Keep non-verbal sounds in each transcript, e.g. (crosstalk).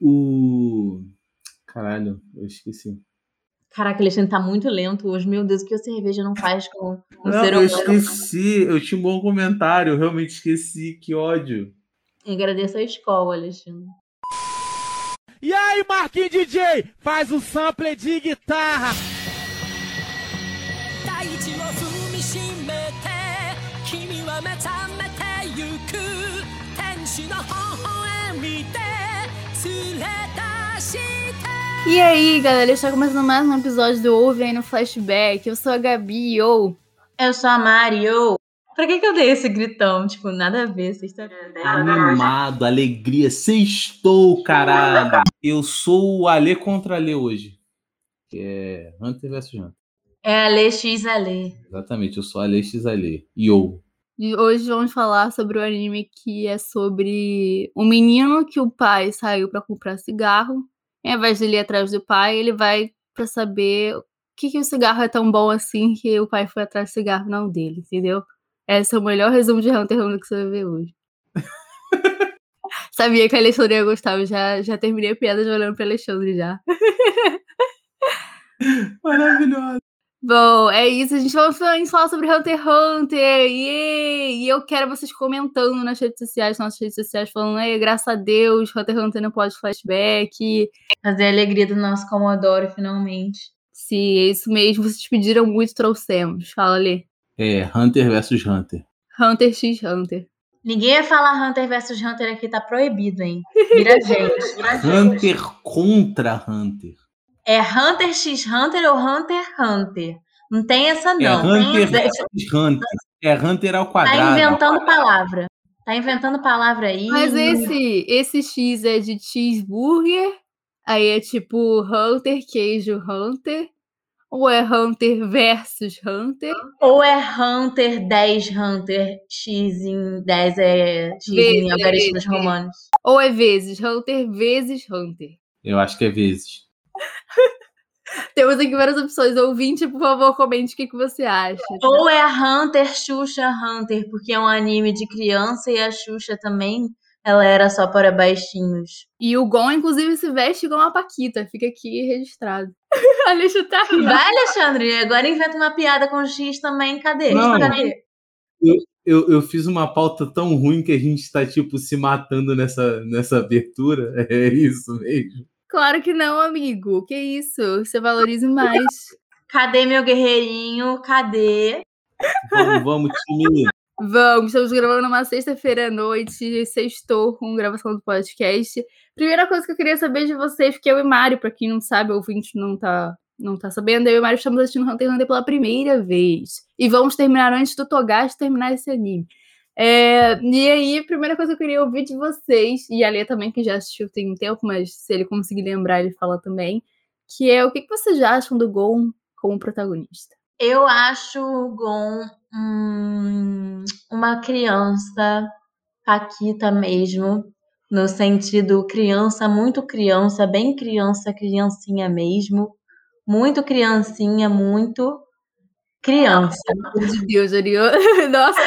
o. Caralho, eu esqueci. Caraca, Alexandre tá muito lento hoje. Meu Deus, o que a cerveja não faz com um Não, ser eu humano? esqueci. Eu tinha um bom comentário. Eu realmente esqueci. Que ódio. Eu agradeço a escola, Alexandre. E aí, Marquinhos DJ, faz o sample de guitarra. 大 E aí, galera, está começando mais um episódio do Ouve aí no Flashback. Eu sou a Gabi, ou Eu sou a Mario. Pra que, que eu dei esse gritão? Tipo, nada a ver, sexta-feira. Animado, alegria. Sextou, caralho. Eu sou o Alê contra Alê hoje. Que é Hunter vs Hunter. É Ale X Ale. Exatamente, eu sou Alê X Alê. Yo. E hoje vamos falar sobre o anime que é sobre um menino que o pai saiu pra comprar cigarro. E ao invés dele ir atrás do pai, ele vai pra saber o que, que o cigarro é tão bom assim que o pai foi atrás do cigarro não dele, entendeu? Esse é o melhor resumo de Hunter Hunter que você vai ver hoje. (laughs) Sabia que a Alexandre ia gostar, já, já terminei a piada de olhando pra Alexandre já. (laughs) Maravilhoso. Bom, é isso. A gente vai falar sobre Hunter x Hunter. Yay! E eu quero vocês comentando nas redes sociais, nossas redes sociais, falando, Ei, graças a Deus, Hunter x Hunter não pode flashback. Fazer a alegria do nosso Commodore, finalmente. Se é isso mesmo, vocês pediram muito, trouxemos. Fala ali. É, Hunter vs Hunter. Hunter x Hunter. Ninguém ia falar Hunter versus Hunter aqui, tá proibido, hein? Vira (laughs) gente. Vira gente. Hunter contra Hunter. É Hunter x Hunter ou Hunter x Hunter? Não tem essa, não. É Hunter Tem- vs Hunter. É Hunter ao Tá quadrado. inventando palavra. Tá inventando palavra aí. Mas esse, esse X é de cheeseburger, aí é tipo Hunter, queijo Hunter, ou é Hunter versus Hunter? Ou é Hunter 10 Hunter, X em 10 é X Vezes, em algarismos vezes. romanos. Ou é vezes Hunter vezes Hunter? Eu acho que é vezes. (laughs) Temos aqui várias opções. Ouvinte, por favor, comente o que, que você acha. Ou é Hunter, Xuxa, Hunter, porque é um anime de criança e a Xuxa também, ela era só para baixinhos. E o Gon, inclusive, se veste igual uma Paquita. Fica aqui registrado. (laughs) A Alexia tá rindo. Vai, Alexandre, agora inventa uma piada com X também. Cadê? Não. Cadê? Eu, eu fiz uma pauta tão ruim que a gente tá, tipo, se matando nessa, nessa abertura. (laughs) É isso mesmo. Claro que não, amigo. Que isso? Você valorize mais. Cadê meu guerreirinho? Cadê? Vamos, vamos, time. Vamos, estamos gravando numa sexta-feira à noite, sextou com gravação do podcast. Primeira coisa que eu queria saber de vocês, porque eu e Mário, pra quem não sabe, o ouvinte não tá, não tá sabendo, eu e Mário estamos assistindo Hunter x Hunter pela primeira vez. E vamos terminar antes do Togashi terminar esse anime. É, e aí, a primeira coisa que eu queria ouvir de vocês, e a Lê também, que já assistiu tem um tempo, mas se ele conseguir lembrar, ele fala também, que é o que, que vocês acham do Gon como protagonista? Eu acho o Gon hum, uma criança paquita mesmo, no sentido criança, muito criança, bem criança, criancinha mesmo, muito criancinha, muito criança. Pelo amor de Deus, Ariel. (laughs) Nossa,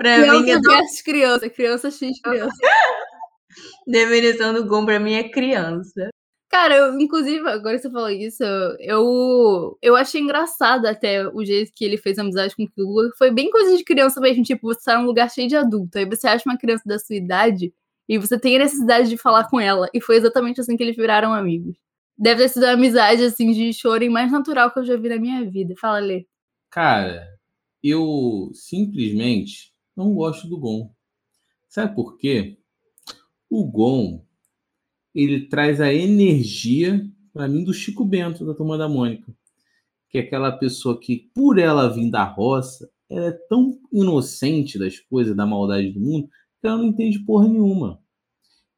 Pra mim, criança a versus criança, criança x criança. definição do Gon pra mim é criança. Cara, eu, inclusive, agora que você falou isso, eu, eu achei engraçado até o jeito que ele fez amizade com o Killua. Foi bem coisa de criança mesmo, tipo, você tá num lugar cheio de adulto, aí você acha uma criança da sua idade e você tem a necessidade de falar com ela. E foi exatamente assim que eles viraram amigos. Deve ter sido a amizade, assim, de choro mais natural que eu já vi na minha vida. Fala, Lê. Cara, eu simplesmente não gosto do Gon. Sabe por quê? O Gon, ele traz a energia, pra mim, do Chico Bento, da Turma da Mônica. Que é aquela pessoa que, por ela vir da roça, ela é tão inocente das coisas, da maldade do mundo, que ela não entende porra nenhuma.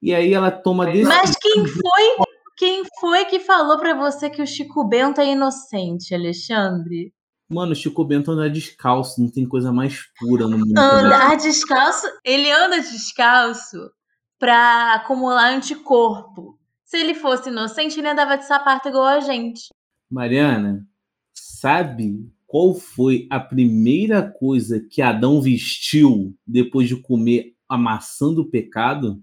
E aí ela toma decisão. Mas quem foi, quem foi que falou pra você que o Chico Bento é inocente, Alexandre? Mano, o Chico Bento anda descalço, não tem coisa mais pura no mundo. né? Andar descalço, ele anda descalço pra acumular anticorpo. Se ele fosse inocente, ele andava de sapato igual a gente. Mariana, sabe qual foi a primeira coisa que Adão vestiu depois de comer a maçã do pecado?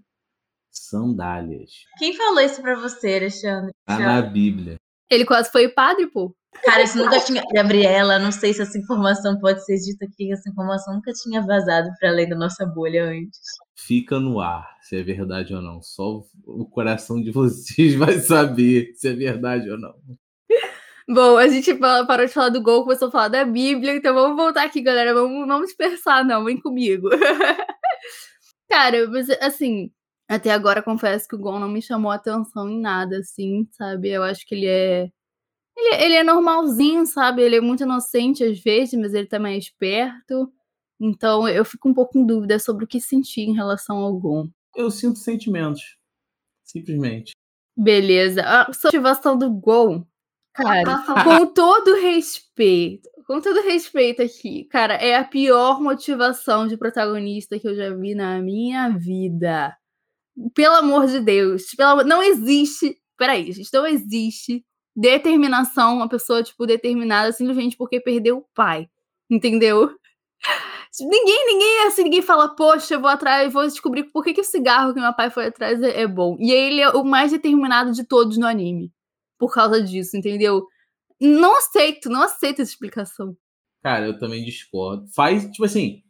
sandálias. Quem falou isso pra você, Alexandre? Tá na Bíblia. Ele quase foi padre, pô. Cara, isso nunca tinha. Gabriela, não sei se essa informação pode ser dita aqui, essa informação nunca tinha vazado pra além da nossa bolha antes. Fica no ar se é verdade ou não. Só o coração de vocês vai saber se é verdade ou não. Bom, a gente parou de falar do gol, começou a falar da Bíblia, então vamos voltar aqui, galera. Vamos, vamos dispersar, não, vem comigo. (laughs) Cara, mas assim, até agora confesso que o gol não me chamou atenção em nada, assim, sabe? Eu acho que ele é. Ele, ele é normalzinho, sabe? Ele é muito inocente às vezes, mas ele também é esperto. Então eu fico um pouco em dúvida sobre o que sentir em relação ao Gon. Eu sinto sentimentos. Simplesmente. Beleza. A motivação do Gon, cara, com todo respeito, com todo respeito aqui, cara, é a pior motivação de protagonista que eu já vi na minha vida. Pelo amor de Deus, pelo não existe. Peraí, gente, não existe determinação, uma pessoa, tipo, determinada simplesmente porque perdeu o pai. Entendeu? (laughs) Ninguém, ninguém, assim, ninguém fala, poxa, eu vou atrás, vou descobrir por que, que o cigarro que meu pai foi atrás é, é bom. E ele é o mais determinado de todos no anime. Por causa disso, entendeu? Não aceito, não aceito essa explicação. Cara, eu também discordo. Faz, tipo assim,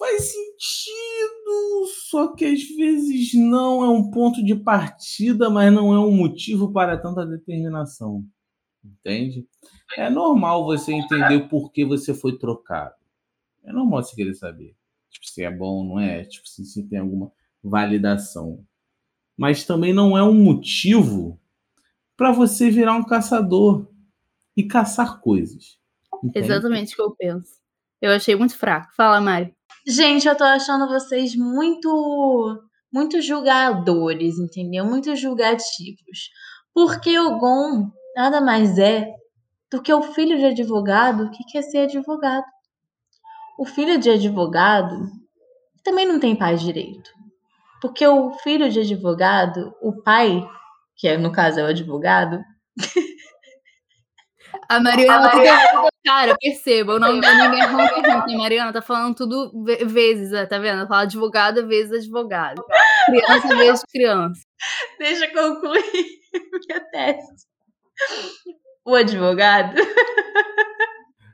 faz sentido, só que às vezes não é um ponto de partida, mas não é um motivo para tanta determinação. Entende? É normal você entender o porquê você foi trocado. É normal você querer saber. Tipo, se é bom ou não é, tipo, se, se tem alguma validação. Mas também não é um motivo para você virar um caçador e caçar coisas. entende? Exatamente o que eu penso. Eu achei muito fraco. Fala, Mari. Gente, eu tô achando vocês muito muito julgadores, entendeu? Muito julgativos. Porque o Gon nada mais é do que o filho de advogado que quer ser advogado. O filho de advogado também não tem pai direito. Porque o filho de advogado, o pai, que é, no caso é o advogado, (laughs) A Mariana. tá- Cara, perceba, o nome anime é Hunter x Hunter. A Mariana tá falando tudo ve- vezes, ó, tá vendo? Ela fala advogado vezes advogado. Criança vezes criança. deixa eu concluir (laughs) minha tese. O advogado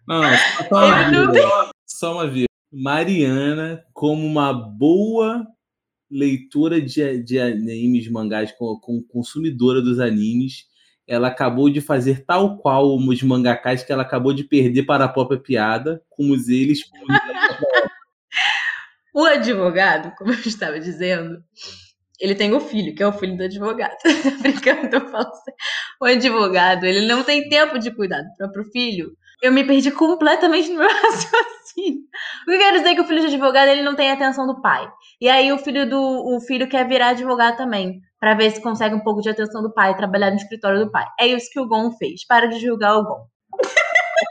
Não, não, só, só uma não. Só uma vírgula. Mariana, como uma boa leitora de, de animes, mangás, com, com consumidora dos animes, ela acabou de fazer tal qual os mangakás que ela acabou de perder para a própria piada, como eles. (laughs) O advogado, como eu estava dizendo, ele tem o filho, que é o filho do advogado. (laughs) Brincando, eu falo assim. O advogado, ele não tem tempo de cuidar do próprio filho. Eu me perdi completamente no meu (laughs) raciocínio. O que eu quero dizer é que o filho de advogado, ele não tem a atenção do pai. E aí o filho do o filho quer virar advogado também, Pra ver se consegue um pouco de atenção do pai, trabalhar no escritório do pai. É isso que o Gon fez. Para de julgar o Gon.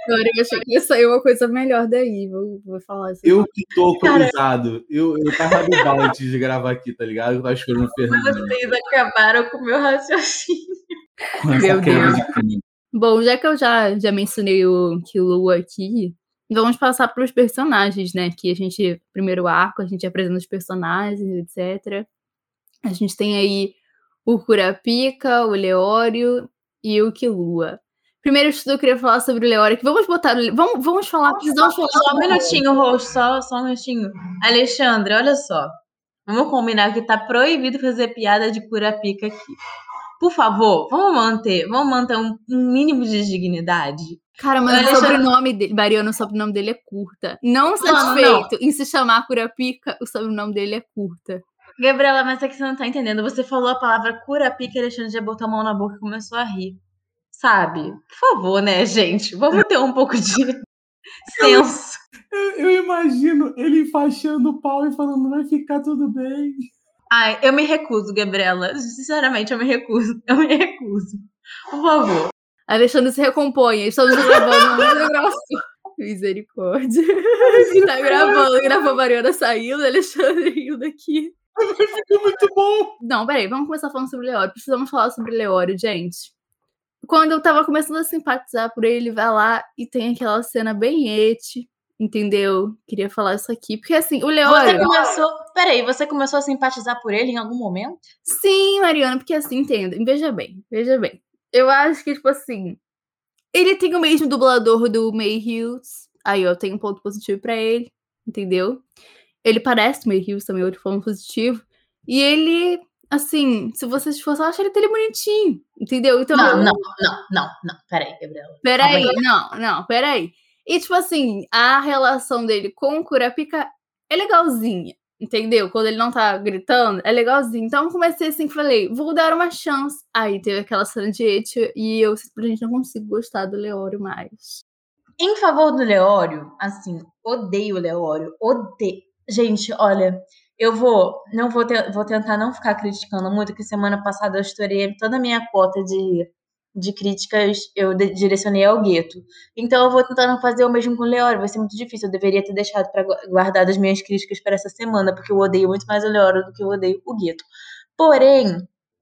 Agora eu achei que ia sair uma coisa melhor daí. Vou, vou falar assim. Eu que tô alcoolizado. Eu, eu tava no antes de gravar aqui, tá ligado? Eu tava esperando o Fernando Vocês acabaram com o meu raciocínio. Meu Deus. de. Bom, já que eu já, já mencionei o Killua aqui, vamos passar para os personagens, né? Que a gente, primeiro arco, a gente apresenta os personagens, etc. A gente tem aí o Kurapika, o Leório e o Killua. Primeiro de tudo, eu queria falar sobre o Leório, que vamos botar. o- Vamos, vamos falar, precisamos falar. Só um minutinho, Roxo, só, só um minutinho. Alexandre, olha só. Vamos combinar que tá proibido fazer piada de curapica aqui. Por favor, vamos manter, vamos manter um, um mínimo de dignidade. Cara, mas o Alexandre- sobrenome dele, Mariano, o sobrenome dele é curta. Não não. satisfeito em se chamar Kurapika, o sobrenome dele é curta. Gabriela, mas é que você não tá entendendo. Você falou a palavra curapica e Alexandre já botou a mão na boca e começou a rir. Sabe? Por favor, né, gente? Vamos ter um pouco de (laughs) senso. Eu, eu imagino ele enfaixando o pau e falando, vai ficar tudo bem. Ai, eu me recuso, Gabriela. Sinceramente, eu me recuso. Eu me recuso. Por favor. Alexandre se recomponha. Estamos gravando uma gravação. Misericórdia. (laughs) tá gravando, gravou a Mariana saindo, Alexandre rindo aqui. Ficou muito bom. Não, peraí, vamos começar falando sobre Leório. Precisamos falar sobre Leório, gente. Quando eu tava começando a simpatizar por ele, vai lá e tem aquela cena bem ete, entendeu? Queria falar isso aqui. Porque assim, o Você Leório. começou. Peraí, você começou a simpatizar por ele em algum momento? Sim, Mariana, porque assim, entenda. Veja bem, veja bem. Eu acho que, tipo assim. Ele tem o mesmo dublador do May Hughes. Aí eu tenho um ponto positivo pra ele, entendeu? Ele parece o May Hughes também, outro ponto positivo. E ele, assim, se vocês fossem, eu acho ele bonitinho, entendeu? Então, Não, não, não, não, não. Peraí, Gabriela. Peraí, não, não, peraí. E, tipo assim, a relação dele com o Curapica é legalzinha, entendeu? Quando ele não tá gritando, é legalzinho. Então, eu comecei assim, falei, vou dar uma chance. Aí teve aquela cena de Etio e eu simplesmente não consigo gostar do Leório mais. Em favor do Leório, assim, odeio o Leório, odeio. Gente, olha, eu vou, não vou, te- vou tentar não ficar criticando muito, que semana passada eu estourei toda a minha cota de, de críticas, eu de- direcionei ao gueto. Então eu vou tentando fazer o mesmo com o Leório, vai ser muito difícil, eu deveria ter deixado para guardar as minhas críticas para essa semana, porque eu odeio muito mais o Leório do que eu odeio o gueto. Porém,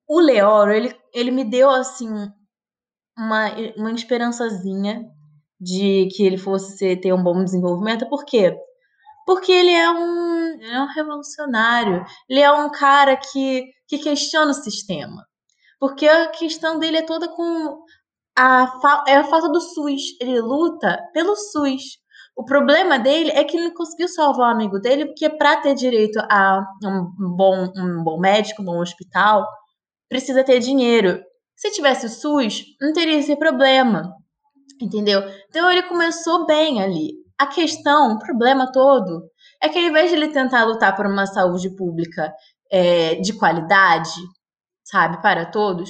o Leório, ele, ele me deu, assim, uma, uma esperançazinha de que ele fosse ter um bom desenvolvimento. Por quê? Porque ele é um, é um revolucionário. Ele é um cara que, que questiona o sistema. Porque a questão dele é toda com a, é a falta do SUS. Ele luta pelo SUS. O problema dele é que ele não conseguiu salvar o amigo dele, porque para ter direito a um bom, um bom médico, um bom hospital, precisa ter dinheiro. Se tivesse o SUS, não teria esse problema. Entendeu? Então ele começou bem ali. A questão, o problema todo, é que ao invés de ele tentar lutar por uma saúde pública é, de qualidade, sabe, para todos,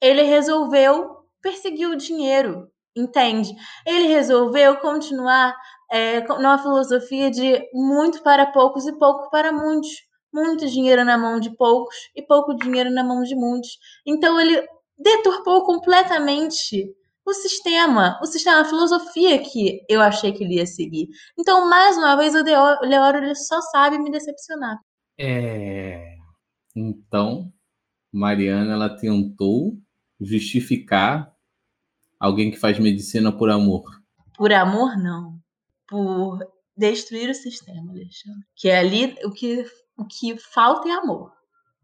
ele resolveu perseguir o dinheiro, entende? Ele resolveu continuar é, numa filosofia de muito para poucos e pouco para muitos. Muito dinheiro na mão de poucos e pouco dinheiro na mão de muitos. Então ele deturpou completamente o sistema, o sistema, a filosofia que eu achei que ele ia seguir. Então, mais uma vez, o Leório ele só sabe me decepcionar. É. Então, Mariana, ela tentou justificar alguém que faz medicina por amor. Por amor, não. Por destruir o sistema, Alexandre. Que é ali o que, o que falta é amor.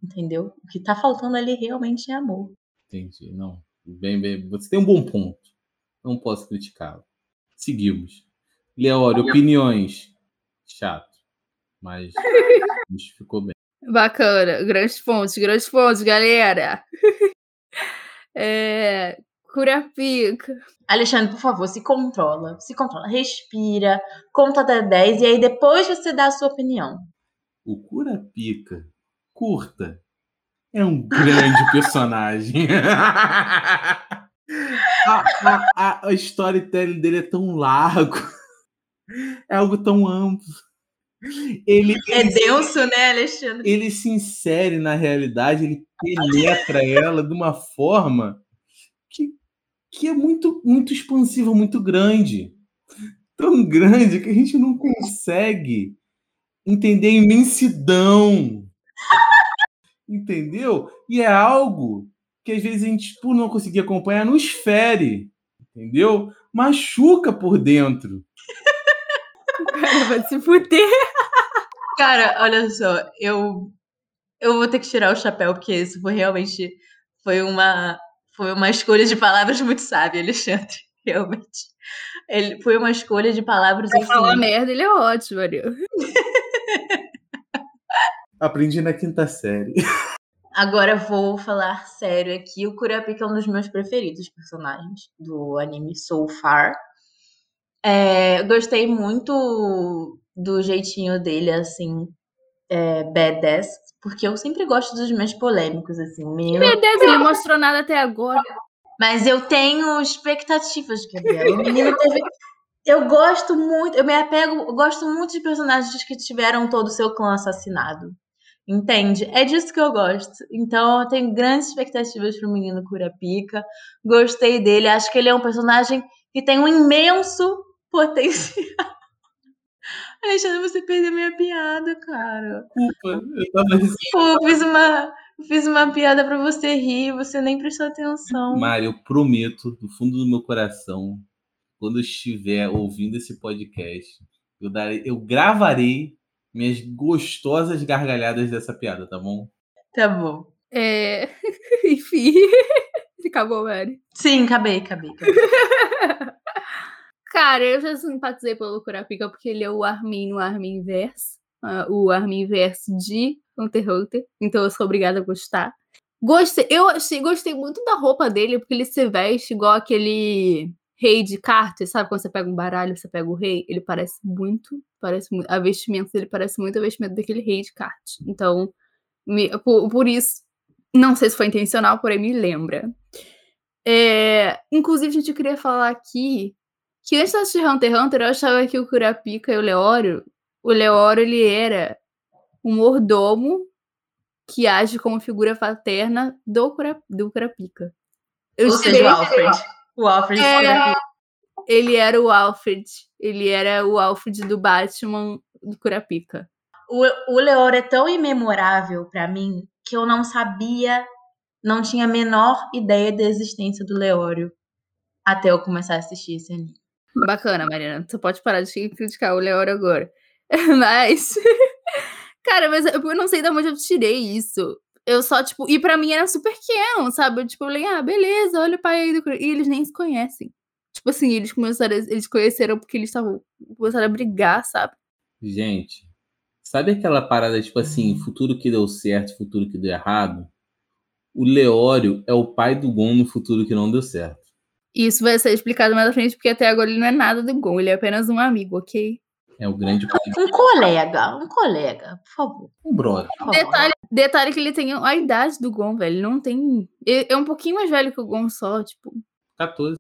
Entendeu? O que tá faltando ali realmente é amor. Entendi. Não. Bem, bem. Você tem um bom ponto. Não posso criticá-lo. Seguimos. Leório, opiniões. Chato. Mas (laughs) justificou bem. Bacana, grandes pontos, grandes pontos, galera. (laughs) é, Curapica. Alexandre, por favor, se controla. Se controla. Respira, conta até 10 e aí depois você dá a sua opinião. O Curapica, curta, é um grande (laughs) personagem. (laughs) a, a, a, a storytelling dele é tão largo. É algo tão amplo. Ele, É ele, denso, né, Alexandre? ele se insere na realidade, ele penetra ela de uma forma que, que é muito, muito expansiva, muito grande. Tão grande que a gente não consegue entender a imensidão. Entendeu? E é algo que às vezes a gente, por não conseguir acompanhar, nos fere. Entendeu? Machuca por dentro. (laughs) O cara vai se fuder. Cara, olha só, eu eu vou ter que tirar o chapéu porque isso foi realmente foi uma foi uma escolha de palavras muito sábia, Alexandre. (laughs) Realmente. Ele foi uma escolha de palavras Pra falar assim. merda, ele é ótimo, Ariel. (laughs) Aprendi na quinta série. (laughs) Agora vou falar sério aqui. O Kurapika é um dos meus preferidos personagens do anime So Far. É, eu gostei muito do jeitinho dele, assim, é, badass, porque eu sempre gosto dos mais polêmicos, assim. Meu Deus, ele não mostrou nada até agora. Mas eu tenho expectativas, Gabriela. O menino teve. Eu gosto muito, eu me apego, eu gosto muito de personagens que tiveram todo o seu clã assassinado. Entende? É disso que eu gosto. Então eu tenho grandes expectativas pro menino Curapica. Gostei dele, acho que ele é um personagem que tem um imenso (laughs) potencial. Alexandre, você perdeu minha piada, cara. Desculpa, eu tava Pô, eu fiz uma, fiz uma piada pra você rir, você nem prestou atenção. Mário, eu prometo, do fundo do meu coração, quando eu estiver ouvindo esse podcast, Eu, darei, eu gravarei minhas gostosas gargalhadas dessa piada, tá bom? Tá bom. É... (laughs) Enfim. (laughs) Acabou, Mari. Sim, acabei, acabei. acabei. (laughs) Cara, eu já simpatizei pelo Kurapika porque ele é o Armin no Armin Verse. ah, o Armin Verse de Hunter x Hunter. Então eu sou obrigada a gostar. Gostei, eu achei, gostei muito da roupa dele, porque ele se veste igual aquele rei de cartas, sabe? Quando você pega um baralho, você pega o rei, ele parece muito, parece muito, a vestimenta dele parece muito a vestimenta daquele rei de cartas. Então, me- por, por isso, não sei se foi intencional, porém me lembra. É, inclusive, gente, eu queria falar aqui que antes de assistir Hunter x Hunter, eu achava que o Kurapika e o Leório, o Leório, ele era um mordomo que age como figura paterna do, Kura, do Kurapika. Eu Ou seja, o Alfred. O Alfred É. Ele era o Alfred. Ele era o Alfred do Batman do Kurapika. O, o Leor é tão imemorável pra mim que eu não sabia, não tinha a menor ideia da existência do Leório até eu começar a assistir esse anime. Bacana, Mariana. Você pode parar de criticar o Leório agora. (laughs) Mas. (laughs) Cara, mas eu não sei de onde eu tirei isso. Eu só, tipo. E pra mim era super pequeno, sabe? Eu, tipo, eu falei, ah, beleza, olha o pai aí do. Kura-" E eles nem se conhecem. Tipo assim, eles começaram. Eles conheceram porque eles estavam. Começaram a brigar, sabe? Gente, sabe aquela parada, tipo assim, futuro que deu certo, futuro que deu errado? O Leório é o pai do Gon no futuro que não deu certo. Isso vai ser explicado mais à frente, porque até agora ele não é nada do Gon, ele é apenas um amigo, ok? É o grande (laughs) Um colega, um colega, por favor. do brother. Detalhe, detalhe que ele tem a idade do Gon, velho. Ele não tem. ele É um pouquinho mais velho que o Gon só, tipo. 14.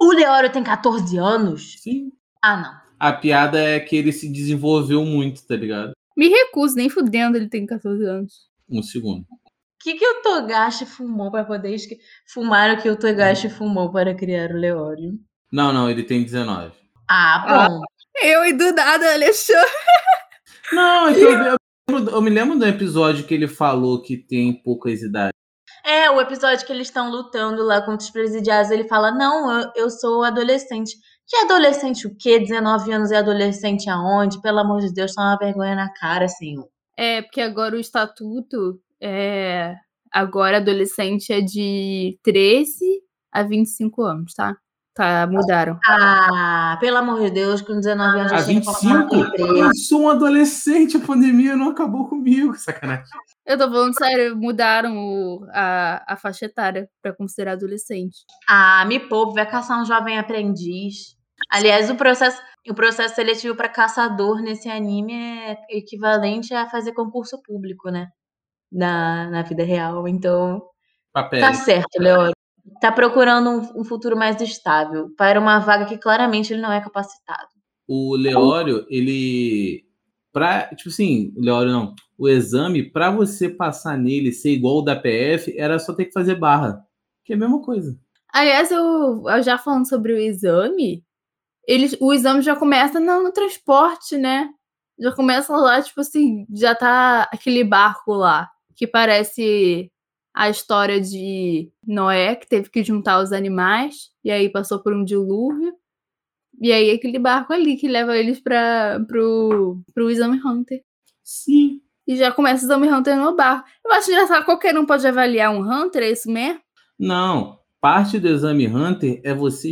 O Leório tem 14 anos? Sim. Ah, não. A piada é que ele se desenvolveu muito, tá ligado? Me recuso, nem fudendo ele tem 14 anos. Um segundo. O que, que o Togashi fumou para poder esque- fumar o que o Togashi fumou para criar o Leório? Não, não, ele tem 19. Ah, bom. Eu e do nada, Alexandre. (laughs) Não, é que eu, eu lembro- eu me lembro do episódio que ele falou que tem poucas idades. É, o episódio que eles estão lutando lá contra os presidiários, ele fala: Não, eu, eu sou adolescente. Que adolescente o quê? 19 anos é adolescente aonde? Pelo amor de Deus, tá uma vergonha na cara, senhor. É, porque agora o estatuto é. Agora adolescente é de 13 a 25 anos, tá? Tá, mudaram. Ah, pelo amor de Deus, com 19 anos A já tinha que colocar 25? uma preso. Eu sou um adolescente, a pandemia não acabou comigo. Sacanagem. Eu tô falando sério, mudaram o- a, a faixa etária pra considerar adolescente. Ah, me poupe, vai caçar um jovem aprendiz. Aliás, o processo, o processo seletivo para caçador nesse anime é equivalente a fazer concurso público, né? Na, na vida real. Então, Papel. tá certo, Leório. Tá procurando um, um futuro mais estável para uma vaga que claramente ele não é capacitado. O Leório, ele. Pra, tipo assim, o Leório não. O exame, pra você passar nele ser igual o da PF, era só ter que fazer barra. Que é a mesma coisa. Aliás, eu, eu já falando sobre o exame, eles, o exame já começa no, no transporte, né? Já começa lá, tipo assim, já tá aquele barco lá, que parece a história de Noé, que teve que juntar os animais, e aí passou por um dilúvio. E aí aquele barco ali que leva eles para pro, pro exame Hunter. Sim. E já começa o exame Hunter no barco. Eu acho engraçado, qualquer um pode avaliar um Hunter, é isso mesmo? Não. Parte do exame Hunter é você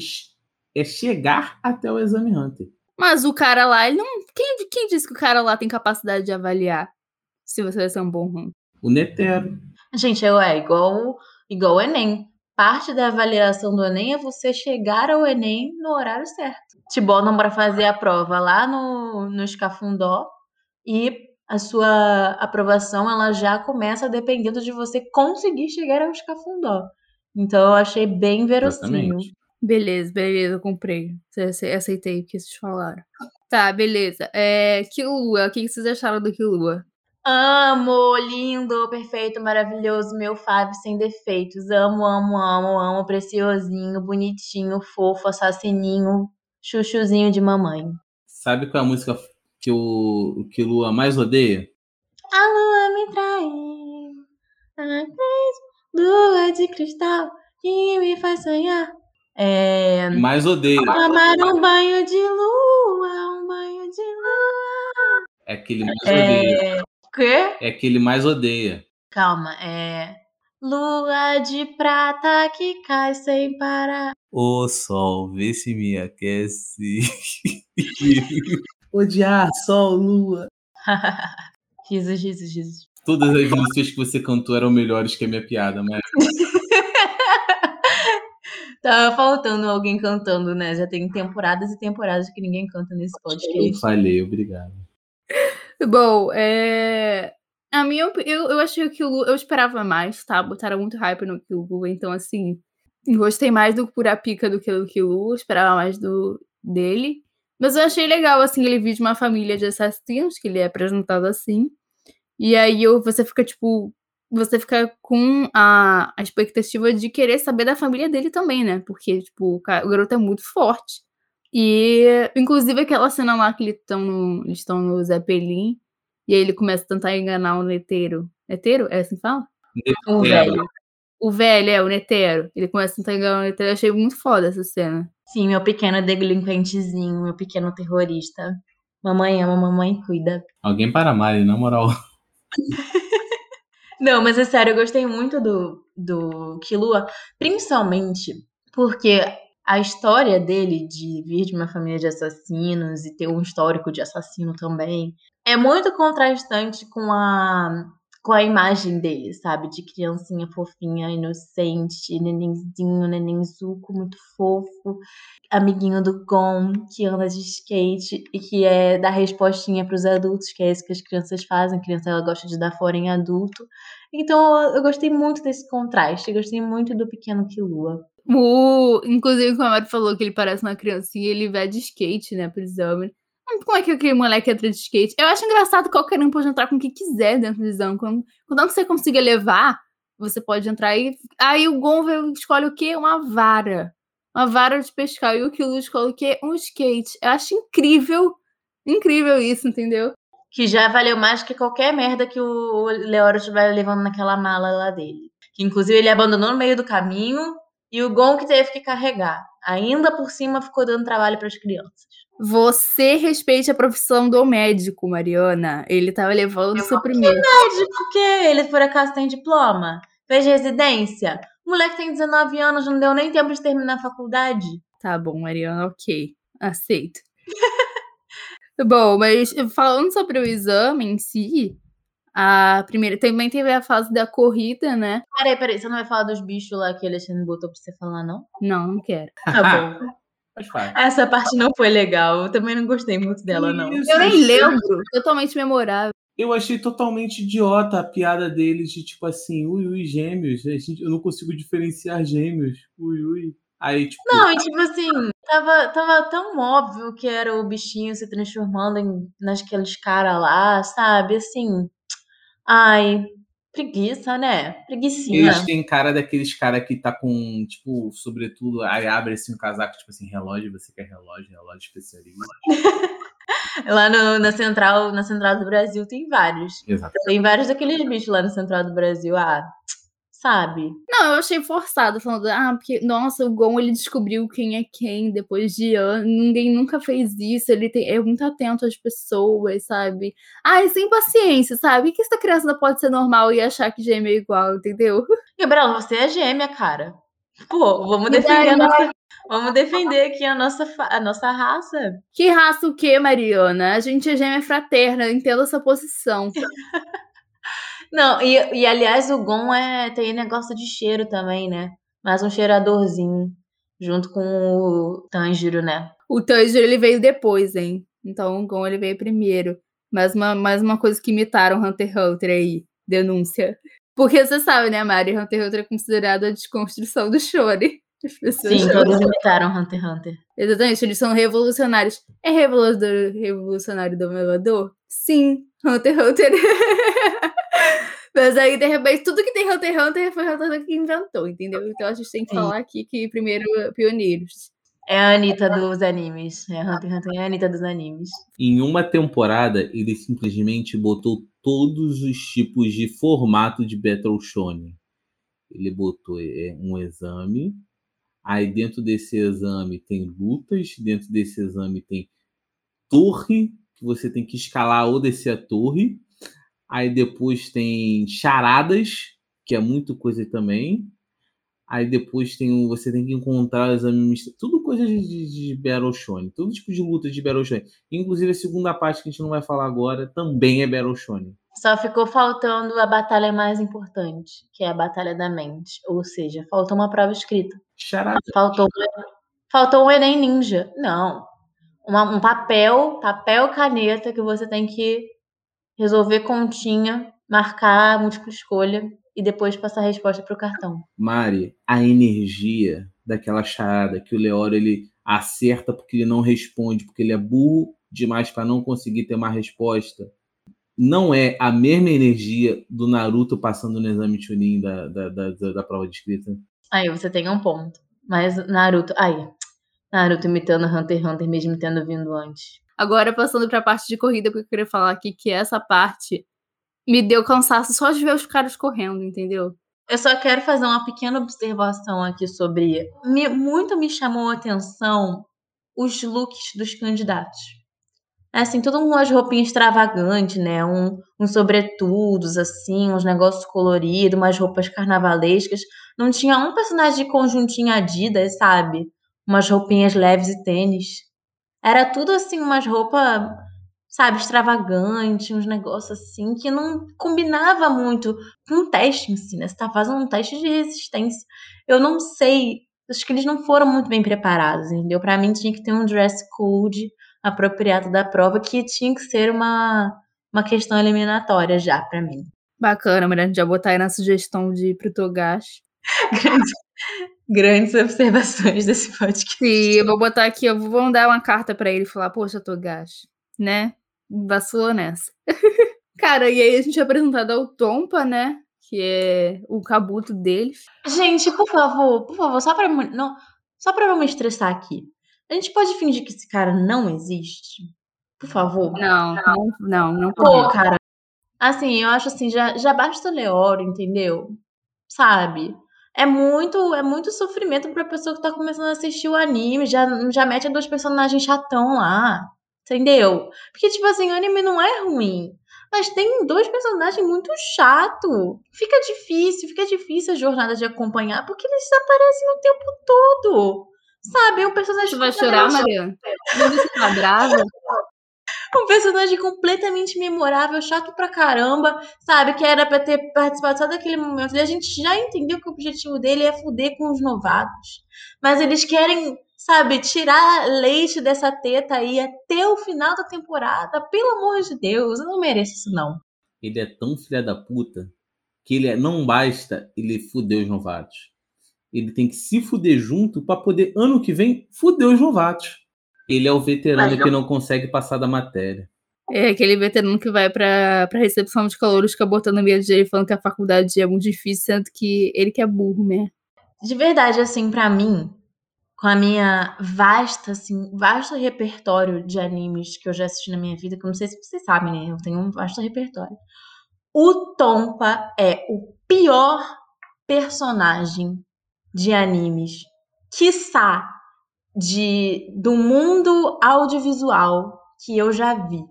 é chegar até o exame Hunter. Mas o cara lá, ele não. Quem, quem disse que o cara lá tem capacidade de avaliar se você vai ser um bom Hunter? O Netero. Gente, é, é igual, igual o Enem. Parte da avaliação do Enem é você chegar ao Enem no horário certo. Te botam para fazer a prova lá no, no escafundó e a sua aprovação ela já começa dependendo de você conseguir chegar ao escafundó. Então eu achei bem verossímil. Exatamente. Beleza, beleza, eu comprei. Ace- ace- Aceitei o que vocês falaram. Tá, beleza. É, Kilua, o que que vocês acharam do Kilua? Amo, lindo, perfeito, maravilhoso, meu Fábio sem defeitos. Amo, amo, amo, amo, preciosinho, bonitinho, fofo, assassininho, chuchuzinho de mamãe. Sabe qual é a música que o, que Lua mais odeia? A lua me traiu, lua de cristal que me faz sonhar. É. Mais odeia. Tomar um banho de lua, um banho de É aquele mais. É. Quê? É aquele mais odeia. Calma, é. Lua de prata que cai sem parar. Ô sol, vê se me aquece. (laughs) Odiar, sol, lua. risos, risos, risos. Todas as músicas que você cantou eram melhores que a minha piada, mas (laughs) Tava faltando alguém cantando, né? Já tem temporadas e temporadas que ninguém canta nesse eu podcast. falhei, obrigado. Bom, é. A minha, eu, eu achei que o Lu, eu esperava mais, tá? Botaram muito hype no Kill então assim, gostei mais do Pura Pica do que do Kill esperava mais do dele. Mas eu achei legal, assim, ele vir de uma família de assassinos, que ele é apresentado assim. E aí eu, você fica, tipo, você fica com a, a expectativa de querer saber da família dele também, né? Porque, tipo, o, ca- o garoto é muito forte. E, inclusive, aquela cena lá que eles estão no, eles estão no Zeppelin, e aí ele começa a tentar enganar o neteiro. Neteiro? É assim que fala? O É, velho. O velho, é, o neteiro. Ele começa a tentar enganar o neteiro. Eu achei muito foda essa cena. Sim, meu pequeno delinquentezinho, meu pequeno terrorista. Mamãe ama, mamãe cuida. Alguém para Mari, na moral. (laughs) Não, mas é sério, eu gostei muito do, do Kilua, principalmente porque a história dele de vir de uma família de assassinos e ter um histórico de assassino também é muito contrastante com a com a imagem dele, sabe? De criancinha fofinha, inocente, nenenzinho, nenenzuco, muito fofo, amiguinho do Gon, que anda de skate e que é dar respostinha pros adultos, que é isso que as crianças fazem. A criança ela gosta de dar fora em adulto. Então eu- gostei muito desse contraste, gostei muito do pequeno Kilua. O, inclusive, a Mari falou que ele parece uma criancinha, ele vai de skate, né, pro exame. Como é que aquele moleque entra de skate? Eu acho engraçado que qualquer um pode entrar com o que quiser dentro do exame. Quando, quando você conseguir levar, você pode entrar e. Aí o Gon escolhe o quê? Uma vara. Uma vara de pescar. E o Kilo escolhe o quê? Um skate. Eu acho incrível. Incrível isso, entendeu? Que já valeu mais que qualquer merda que o Leoro estiver levando naquela mala lá dele. Que inclusive ele abandonou no meio do caminho e o Gon que teve que carregar. Ainda por cima ficou dando trabalho para as crianças. Você respeite a profissão do médico, Mariana. Ele tava levando o suprimento. Médico, que ele por acaso tem diploma? Fez residência? O moleque tem 19 anos, não deu nem tempo de terminar a faculdade. Tá bom, Mariana, ok. Aceito. (laughs) bom, mas falando sobre o exame em si, a primeira também teve a fase da corrida, né? Peraí, peraí, você não vai falar dos bichos lá que o Alexandre botou pra você falar, não? Não, não quero. Tá bom. (laughs) Essa parte não foi legal. Eu também não gostei muito dela, não. Isso, Eu nem isso. lembro. Totalmente memorável. Eu achei totalmente idiota a piada deles de tipo assim, ui, ui, gêmeos. A gente, eu não consigo diferenciar gêmeos. Ui, ui. Aí, tipo, Não, e tipo assim, tava, tava tão óbvio que era o bichinho se transformando em, naqueles caras lá, sabe? Assim. Ai, preguiça, né? Preguicinha. eles têm cara daqueles cara que tá com, tipo, sobretudo, aí abre assim um casaco, tipo assim, relógio, você quer relógio, relógio especialista. (laughs) Lá no- na central, na central do Brasil tem vários. Exato. Tem vários daqueles bichos lá na central do Brasil. Ah, sabe? Não, eu achei forçado, falando, ah, porque, nossa, o Gon, ele descobriu quem é quem depois de anos, ninguém nunca fez isso, ele tem, é muito atento às pessoas, sabe? Ai, sem paciência, sabe? Que essa criança não pode ser normal e achar que gêmeo é igual, entendeu? (laughs) Gabriela, você é gêmea, cara. Pô, vamos defender a nossa, vamos defender aqui a nossa, a nossa raça. Que raça o quê, Mariana? A gente é gêmea fraterna, entenda essa posição. (laughs) Não, e, e aliás, o Gon é, tem negócio de cheiro também, né? Mais um cheiradorzinho. Junto com o Tanjiro, né? O Tanjiro, ele veio depois, hein? Então o Gon, ele veio primeiro. Mais uma, mais uma coisa que imitaram Hunter x Hunter aí. Denúncia. Porque você sabe, né, Mari? Hunter x Hunter é considerado a desconstrução do Shonen. (laughs) Sim, todos imitaram Hunter x Hunter. Exatamente, eles são revolucionários. É revolucionário, revolucionário dominador? Sim, Hunter x Hunter. (laughs) Mas aí, de repente, tudo que tem Hunter x Hunter foi Hunter x Hunter que inventou, entendeu? Então a gente tem que Sim. falar aqui que primeiro pioneiros. É a Anitta dos animes. É Hunter x Hunter é a Anitta dos animes. Em uma temporada, ele simplesmente botou todos os tipos de formato de Battle Shonen. Ele botou é, um exame, aí dentro desse exame tem lutas, dentro desse exame tem torre, que você tem que escalar ou descer a torre. Aí depois tem charadas, que é muito coisa também. Aí depois tem um, você tem que encontrar tudo coisa de, de, de todo tipo de luta de Battle Shonen. Inclusive a segunda parte que a gente não vai falar agora também é Battle Shonen. Só ficou faltando a batalha mais importante, que é a batalha da mente. Ou seja, faltou uma prova escrita. Charada. Faltou, faltou um Enem Ninja. Não. Uma- um papel, papel caneta que você tem que resolver continha, marcar múltipla escolha e depois passar a resposta pro cartão. Mari, a energia daquela charada que o Leório ele acerta porque ele não responde, porque ele é burro demais para não conseguir ter uma resposta, não é a mesma energia do Naruto passando no exame Chunin da, da, da, da- da prova de escrita. Aí você tem um ponto. Mas Naruto. Aí. Naruto imitando Hunter x Hunter, mesmo tendo vindo antes. Agora, passando pra parte de corrida, porque eu queria falar aqui que essa parte me deu cansaço só de ver os caras correndo, entendeu? Eu só quero fazer uma pequena observação aqui sobre. Me- muito me chamou a atenção os looks dos candidatos. Assim, todo mundo umas roupinhas extravagantes, né? Um, uns sobretudos, assim, uns negócios coloridos, umas roupas carnavalescas. Não tinha um personagem de conjuntinho Adidas, sabe? Umas roupinhas leves e tênis. Era tudo assim, umas roupas, sabe, extravagantes, uns negócios assim, que não combinava muito com um teste em si, né? Você tá fazendo um teste de resistência. Eu não sei, acho que eles não foram muito bem preparados, entendeu? Pra mim tinha que ter um dress code apropriado da prova, que tinha que ser uma, uma questão eliminatória já, pra mim. Bacana, Miranda, já botar aí na sugestão de ir pro Togashi. (laughs) Grandes, observações desse podcast. Sim, eu vou botar aqui, eu vou mandar uma carta pra ele e falar, poxa, Togashi, né? Vacilou nessa. (laughs) Cara, e aí a gente é apresentado ao Tompa, né? Que é o cabuto dele. Gente, por favor, por favor, só pra, não, só pra não me estressar aqui. A gente pode fingir que esse cara não existe? Por favor. Não, não, não, não Pô, pode. cara. Assim, eu acho assim, já, já basta o Leório, entendeu? Sabe? É muito, é muito sofrimento pra pessoa que tá começando a assistir o anime, já, já mete dois personagens chatão lá. Entendeu? Porque, tipo assim, o anime não é ruim. Mas tem dois personagens muito chato. Fica difícil, fica difícil a jornada de acompanhar, porque eles aparecem o tempo todo. Sabe? É um personagem Tu vai chorar, Mariana? (laughs) Não você tá brava? Um personagem completamente memorável, chato pra caramba, sabe? Que era pra ter participado só daquele momento. E a gente já entendeu que o objetivo dele é fuder com os novatos. Mas eles querem, sabe, tirar leite dessa teta aí até o final da temporada. Pelo amor de Deus, eu não mereço isso, não. Ele é tão filha da puta que ele é, não basta ele fuder os novatos. Ele tem que se fuder junto para poder, ano que vem, fuder os novatos. Ele é o veterano Mas que não consegue passar da matéria. É aquele veterano que vai pra, pra recepção de calouros, fica botando a medo dele, falando que a faculdade é muito difícil, sendo que ele que é burro, né? De verdade, assim, pra mim, com a minha vasta, assim, vasto repertório de animes que eu já assisti na minha vida, que eu não sei se vocês sabem, né? Eu tenho um vasto repertório. O Tompa é o pior personagem de animes, quiçá, de, do mundo audiovisual que eu já vi.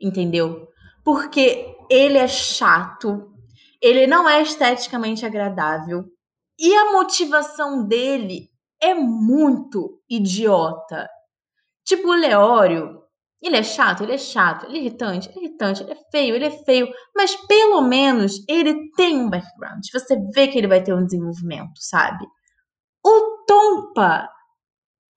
Entendeu? Porque ele é chato, ele não é esteticamente agradável, e a motivação dele é muito idiota. Tipo, o Leório, ele é chato, ele é chato, ele é irritante, ele é irritante, ele é feio, ele é feio, mas pelo menos ele tem um background. Você vê que ele vai ter um desenvolvimento, sabe? O Tompa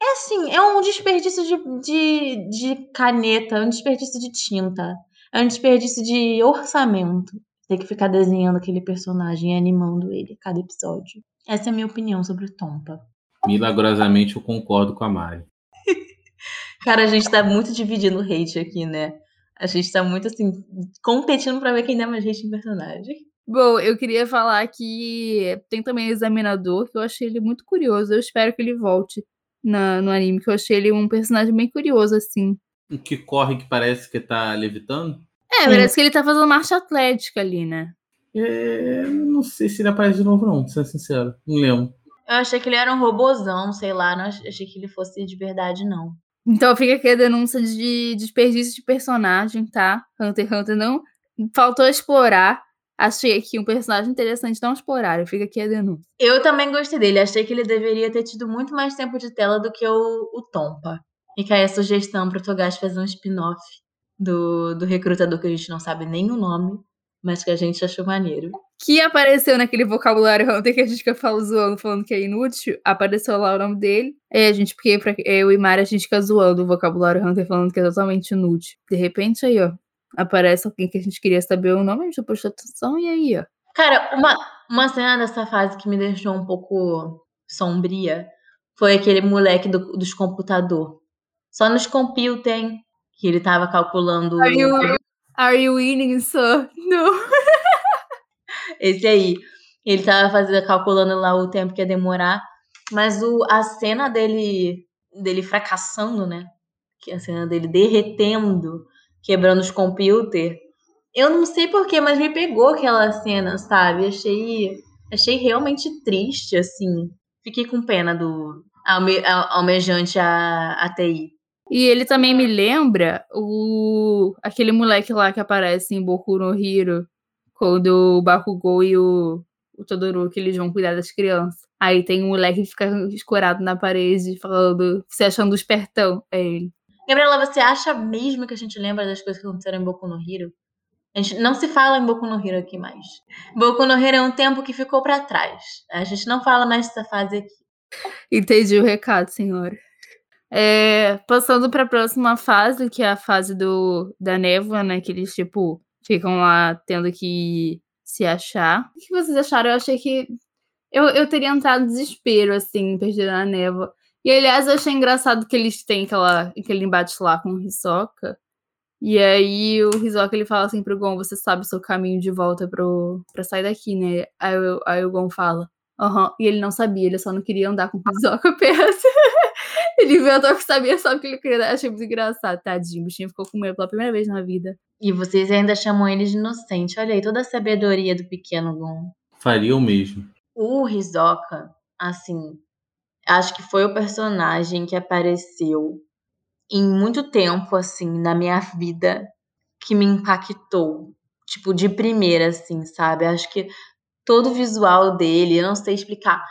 é assim, é um desperdício de, de, de caneta, é um desperdício de tinta, é um desperdício de orçamento. Ter que ficar desenhando aquele personagem e animando ele a cada episódio. Essa é a minha opinião sobre o Tompa. Milagrosamente eu concordo com a Mari. (laughs) Cara, a gente tá muito dividindo o hate aqui, né? A gente tá muito assim, competindo pra ver quem dá mais hate em personagem. Bom, eu queria falar que tem também o Examinador, que eu achei ele muito curioso. Eu espero que ele volte na- no anime, que eu achei ele um personagem bem curioso, assim. O que corre que parece que tá levitando? É, Sim. parece que ele tá fazendo marcha atlética ali, né? É, não sei se ele aparece de novo, não, pra ser sincero. Não lembro. Eu achei que ele era um robozão, sei lá, não ach- achei que ele fosse de verdade, não. Então fica aqui a denúncia de desperdício de personagem, tá? Hunter x Hunter não faltou explorar. Achei aqui um personagem interessante, não exploraram. Fica aqui a denúncia. Eu também gostei dele. Achei que ele deveria ter tido muito mais tempo de tela do que o, o Tompa. E que aí a sugestão pro Togashi fazer um spin-off do, do recrutador que a gente não sabe nem o nome, mas que a gente achou maneiro. Que apareceu naquele vocabulário Hunter que a gente fica falando, zoando, falando que é inútil. Apareceu lá o nome dele. É, a gente, porque pra, eu e Mari, a gente fica zoando o vocabulário Hunter falando que é totalmente inútil. De repente, aí, ó, aparece alguém que a gente queria saber o nome, a gente prestou atenção e aí, ó. Cara, uma, uma cena dessa fase que me deixou um pouco sombria foi aquele moleque do, dos computador. Só nos computem que ele tava calculando. Are you, are you winning, sir? (laughs) No. (laughs) Esse aí. Ele tava fazendo, calculando lá o tempo que ia demorar. Mas o, a cena dele, dele fracassando, né? Que a cena dele derretendo, quebrando os computers. Eu não sei porquê, mas me pegou aquela cena, sabe? Achei, achei realmente triste, assim. Fiquei com pena do alme, almejante a, a TI. E ele também me lembra o aquele moleque lá que aparece em Boku no Hero, quando o Bakugou e o, o Todoroki eles vão cuidar das crianças. Aí tem um moleque que fica escorado na parede, falando, se achando espertão. É ele. Gabriela, você acha mesmo que a gente lembra das coisas que aconteceram em Boku no Hero? A gente não se fala em Boku no Hero aqui mais. Boku no Hero é um tempo que ficou para trás. A gente não fala mais dessa fase aqui. Entendi o recado, senhora. É, passando para a próxima fase, que é a fase do, da névoa, né? Que eles, tipo, ficam lá tendo que se achar. O que vocês acharam? Eu achei que. Eu, eu teria entrado em desespero, assim, perdido na névoa. E, aliás, eu achei engraçado que eles têm aquela, aquele embate lá com o Hisoka. E aí o Hisoka ele fala assim pro Gon, você sabe o seu caminho de volta pro, pra sair daqui, né? Aí, aí o Gon fala, aham. Uhum. E ele não sabia, ele só não queria andar com o Hisoka perto. (laughs) Ele inventou que sabia só o que ele queria. Achei muito engraçado, tadinho. O bichinho ficou com medo pela primeira vez na vida. E vocês ainda chamam ele de inocente. Olha aí, toda a sabedoria do pequeno Gon. Faria o mesmo. O Hisoka, assim, acho que foi o personagem que apareceu em muito tempo, assim, na minha vida, que me impactou. Tipo, de primeira, assim, sabe? Acho que todo o visual dele, eu não sei explicar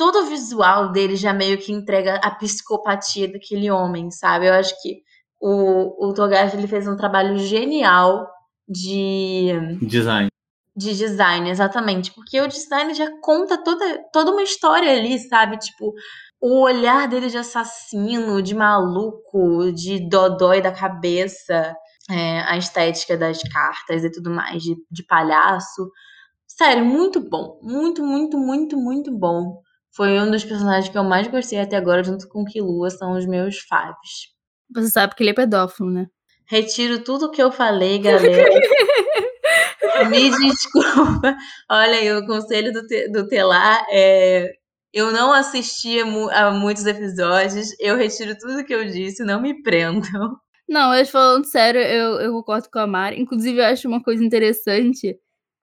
todo o visual dele já meio que entrega a psicopatia daquele homem, sabe? Eu acho que o, o Togashi ele fez um trabalho genial de design. De design, exatamente. Porque o design já conta toda, toda uma história ali, sabe? Tipo, o olhar dele de assassino, de maluco, de dodói da cabeça, é, a estética das cartas e tudo mais, de, de palhaço. Sério, muito bom. Muito, muito, muito, muito bom. Foi um dos personagens que eu mais gostei até agora, junto com Killua, são os meus faves. Você sabe que ele é pedófilo, né? Retiro tudo que eu falei, (laughs) galera. Me desculpa. (laughs) Olha o conselho do, do Telar é. Eu não assisti a muitos episódios, eu retiro tudo que eu disse, não me prendam. Não, eu falando sério, eu, eu concordo com a Mari. Inclusive, eu acho uma coisa interessante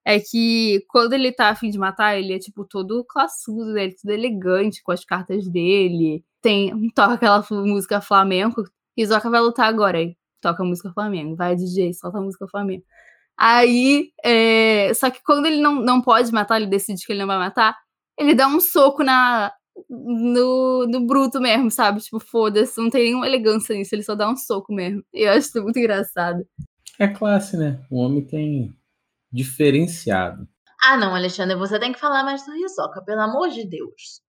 é que quando ele tá afim de matar, ele é, tipo, todo classudo, ele é tudo elegante com as cartas dele. Tem, toca aquela música flamenco. Isoca vai lutar agora aí. Toca a música Flamengo. Vai, DJ, solta a música Flamengo. Aí, é... só que quando ele não, não pode matar, ele decide que ele não vai matar, ele dá um soco na, no, no bruto mesmo, sabe? Tipo, foda-se, não tem nenhuma elegância nisso, ele só dá um soco mesmo. E eu acho isso muito engraçado. É classe, né? O homem tem diferenciado. Ah, não, Alexandre, você tem que falar mais do Risoca, pelo amor de Deus.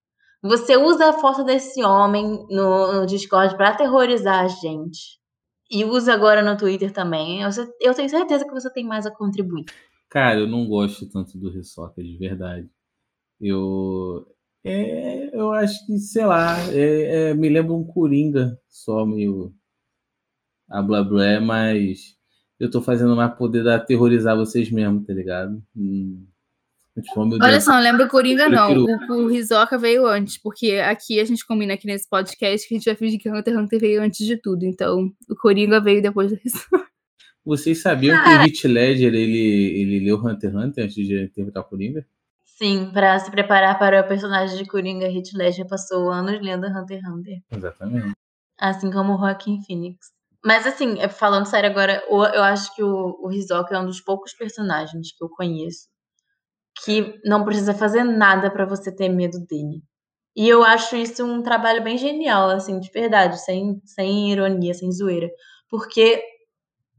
Você usa a foto desse homem no, no Discord para aterrorizar a gente. E usa agora no Twitter também. Eu, tenho certeza que você tem mais a contribuir. Cara, eu não gosto tanto do Risoca, de verdade. Eu. É, eu acho que, sei lá, é, é, me lembra um Coringa só, meio. A blá blá, mas eu tô fazendo mais poder aterrorizar vocês mesmo, tá ligado? Hum. Olha só, não lembra o Coringa, não. O, o Rizoka veio antes, porque aqui a gente combina aqui nesse podcast que a gente vai fingir que o Hunter x Hunter veio antes de tudo. Então, o Coringa veio depois do Rizoka. (laughs) Vocês sabiam ah. que o Hit Ledger, ele, ele leu Hunter x Hunter antes de interpretar o Coringa? Sim, para se preparar para o personagem de Coringa, Hit Ledger passou anos lendo Hunter x Hunter. Exatamente. Assim como o Joaquin Phoenix. Mas assim, é, falando sério agora, eu acho que o, o Hisoka é um dos poucos personagens que eu conheço que não precisa fazer nada pra você ter medo dele. E eu acho isso um trabalho bem genial, assim, de verdade, sem, sem ironia, sem zoeira. Porque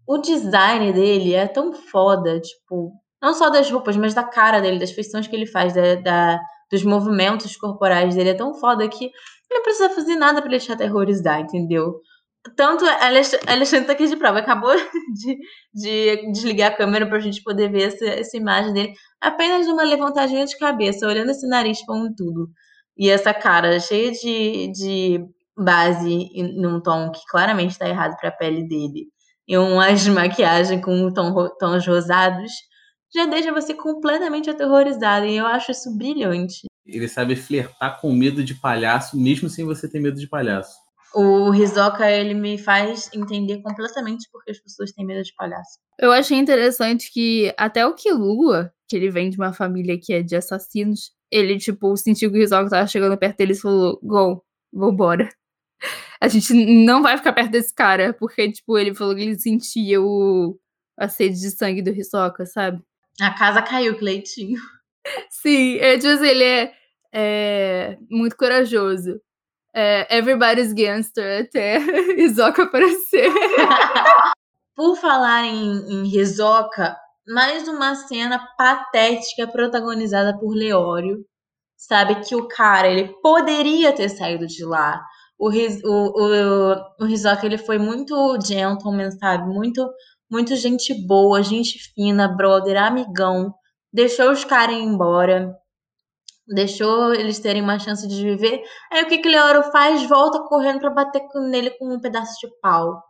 o design dele é tão foda, tipo, não só das roupas, mas da cara dele, das feições que ele faz, da, da- dos movimentos corporais dele, é tão foda que ele não precisa fazer nada pra deixar aterrorizar, entendeu? Tanto Alex- Alexandre tá aqui de prova, acabou (laughs) de, de desligar a câmera pra gente poder ver essa, essa imagem dele. Apenas uma levantadinha de cabeça, olhando esse nariz com tudo. E essa cara cheia de, de base num tom que claramente tá errado pra pele dele. E umas (laughs) maquiagem com tom, tons rosados. Já deixa você completamente aterrorizado. E eu acho isso brilhante. Ele sabe flertar com medo de palhaço, mesmo sem você ter medo de palhaço. O Hisoka, ele me faz entender completamente porque as pessoas têm medo de palhaço. Eu achei interessante que até o Killua, que ele vem de uma família que é de assassinos, ele, tipo, sentiu que o Hisoka tava chegando perto dele e falou, Gon, vambora. A gente não vai ficar perto desse cara, porque, tipo, ele falou que ele sentia o... a sede de sangue do Hisoka, sabe? A casa caiu, Cleitinho. Sim, é, tipo assim, ele é, é muito corajoso. É, everybody's gangster até (laughs) Hisoka aparecer. (laughs) Por falar em, em mais uma cena patética protagonizada por Leório. Sabe que o cara, ele poderia ter saído de lá. O, His- o, o, o ele foi muito gentleman, sabe? Muito, muito gente boa, gente fina, brother, amigão. Deixou os caras embora. Deixou eles terem uma chance de viver. Aí o que que o Leório faz? Volta correndo pra bater com- nele com um pedaço de pau.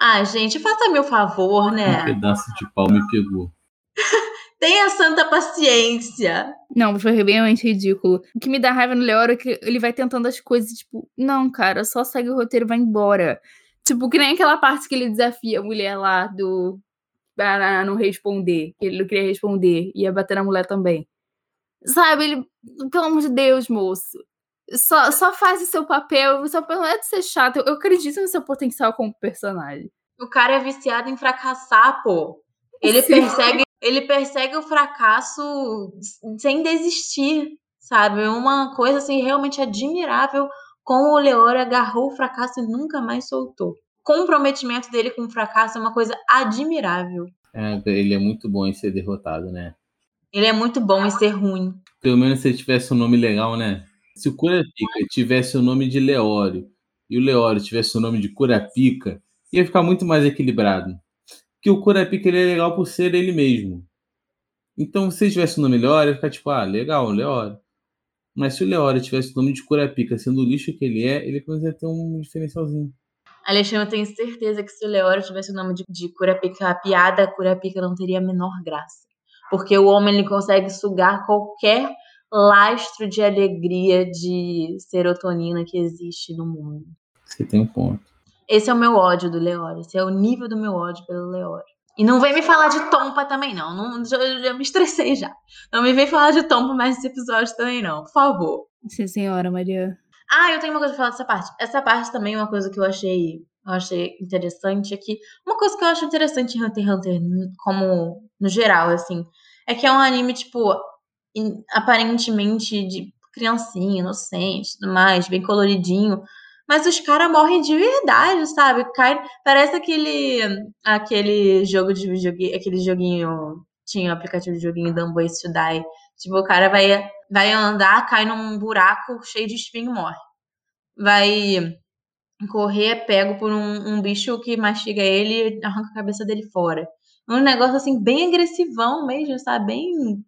Ah, gente, faça meu favor, Um né? pedaço de pau me pegou. (laughs) Tenha santa paciência. Não, foi realmente ridículo. O que me dá raiva no Leoro é que ele vai tentando as coisas, tipo, não, cara, só segue o roteiro e vai embora. Tipo, que nem aquela parte que ele desafia a mulher lá do. pra não responder. Que ele não queria responder. Ia bater na mulher também. Sabe, ele. Pelo amor de Deus, moço. Só, só faz o seu papel. O seu papel não é de ser chato. Eu, eu acredito no seu potencial como personagem. O cara é viciado em fracassar, pô. Ele Sim. persegue, ele persegue o fracasso sem desistir, sabe? É Uma coisa assim realmente admirável como o Leora agarrou o fracasso e nunca mais soltou. O comprometimento dele com o fracasso é uma coisa admirável. É, ele é muito bom em ser derrotado, né? Ele é muito bom em ser ruim. Pelo menos se ele tivesse um nome legal, né? Se o Curapica tivesse o nome de Leório e o Leório tivesse o nome de Curapica, ia ficar muito mais equilibrado. Porque o Curapica ele é legal por ser ele mesmo. Então, se ele tivesse o nome Leório, ia ficar tipo, ah, legal, Leório. Mas se o Leório tivesse o nome de Curapica sendo o lixo que ele é, ele ia ter um diferencialzinho. Alexandre, eu tenho certeza que se o Leório tivesse o nome de, de Curapica, a piada Curapica não teria a menor graça. Porque o homem ele consegue sugar qualquer lastro de alegria, de serotonina que existe no mundo. Você tem um ponto. Esse é o meu ódio do Leório. Esse é o nível do meu ódio pelo Leório. E não vem me falar de Tompa também, não. não já, já me estressei já. Não me vem falar de Tompa mais nesse episódio também, não. Por favor. Sim, senhora, Maria. Ah, eu tenho uma coisa pra falar dessa parte. Essa parte também é uma coisa que eu achei, eu achei interessante aqui. Uma coisa que eu acho interessante em Hunter x Hunter, como no geral, assim, é que é um anime, tipo, in- aparentemente de criancinha, inocente, tudo mais, bem coloridinho. Mas os caras morrem de verdade, sabe? Cai, parece aquele, aquele jogo de videogame, aquele joguinho, tinha o aplicativo de joguinho Dumb Ways to Die. Tipo, o cara vai, vai andar, cai num buraco cheio de espinho e morre. Vai correr, é pego por um, um bicho que mastiga ele e arranca a cabeça dele fora. Um negócio assim, bem agressivão mesmo, sabe? Bem,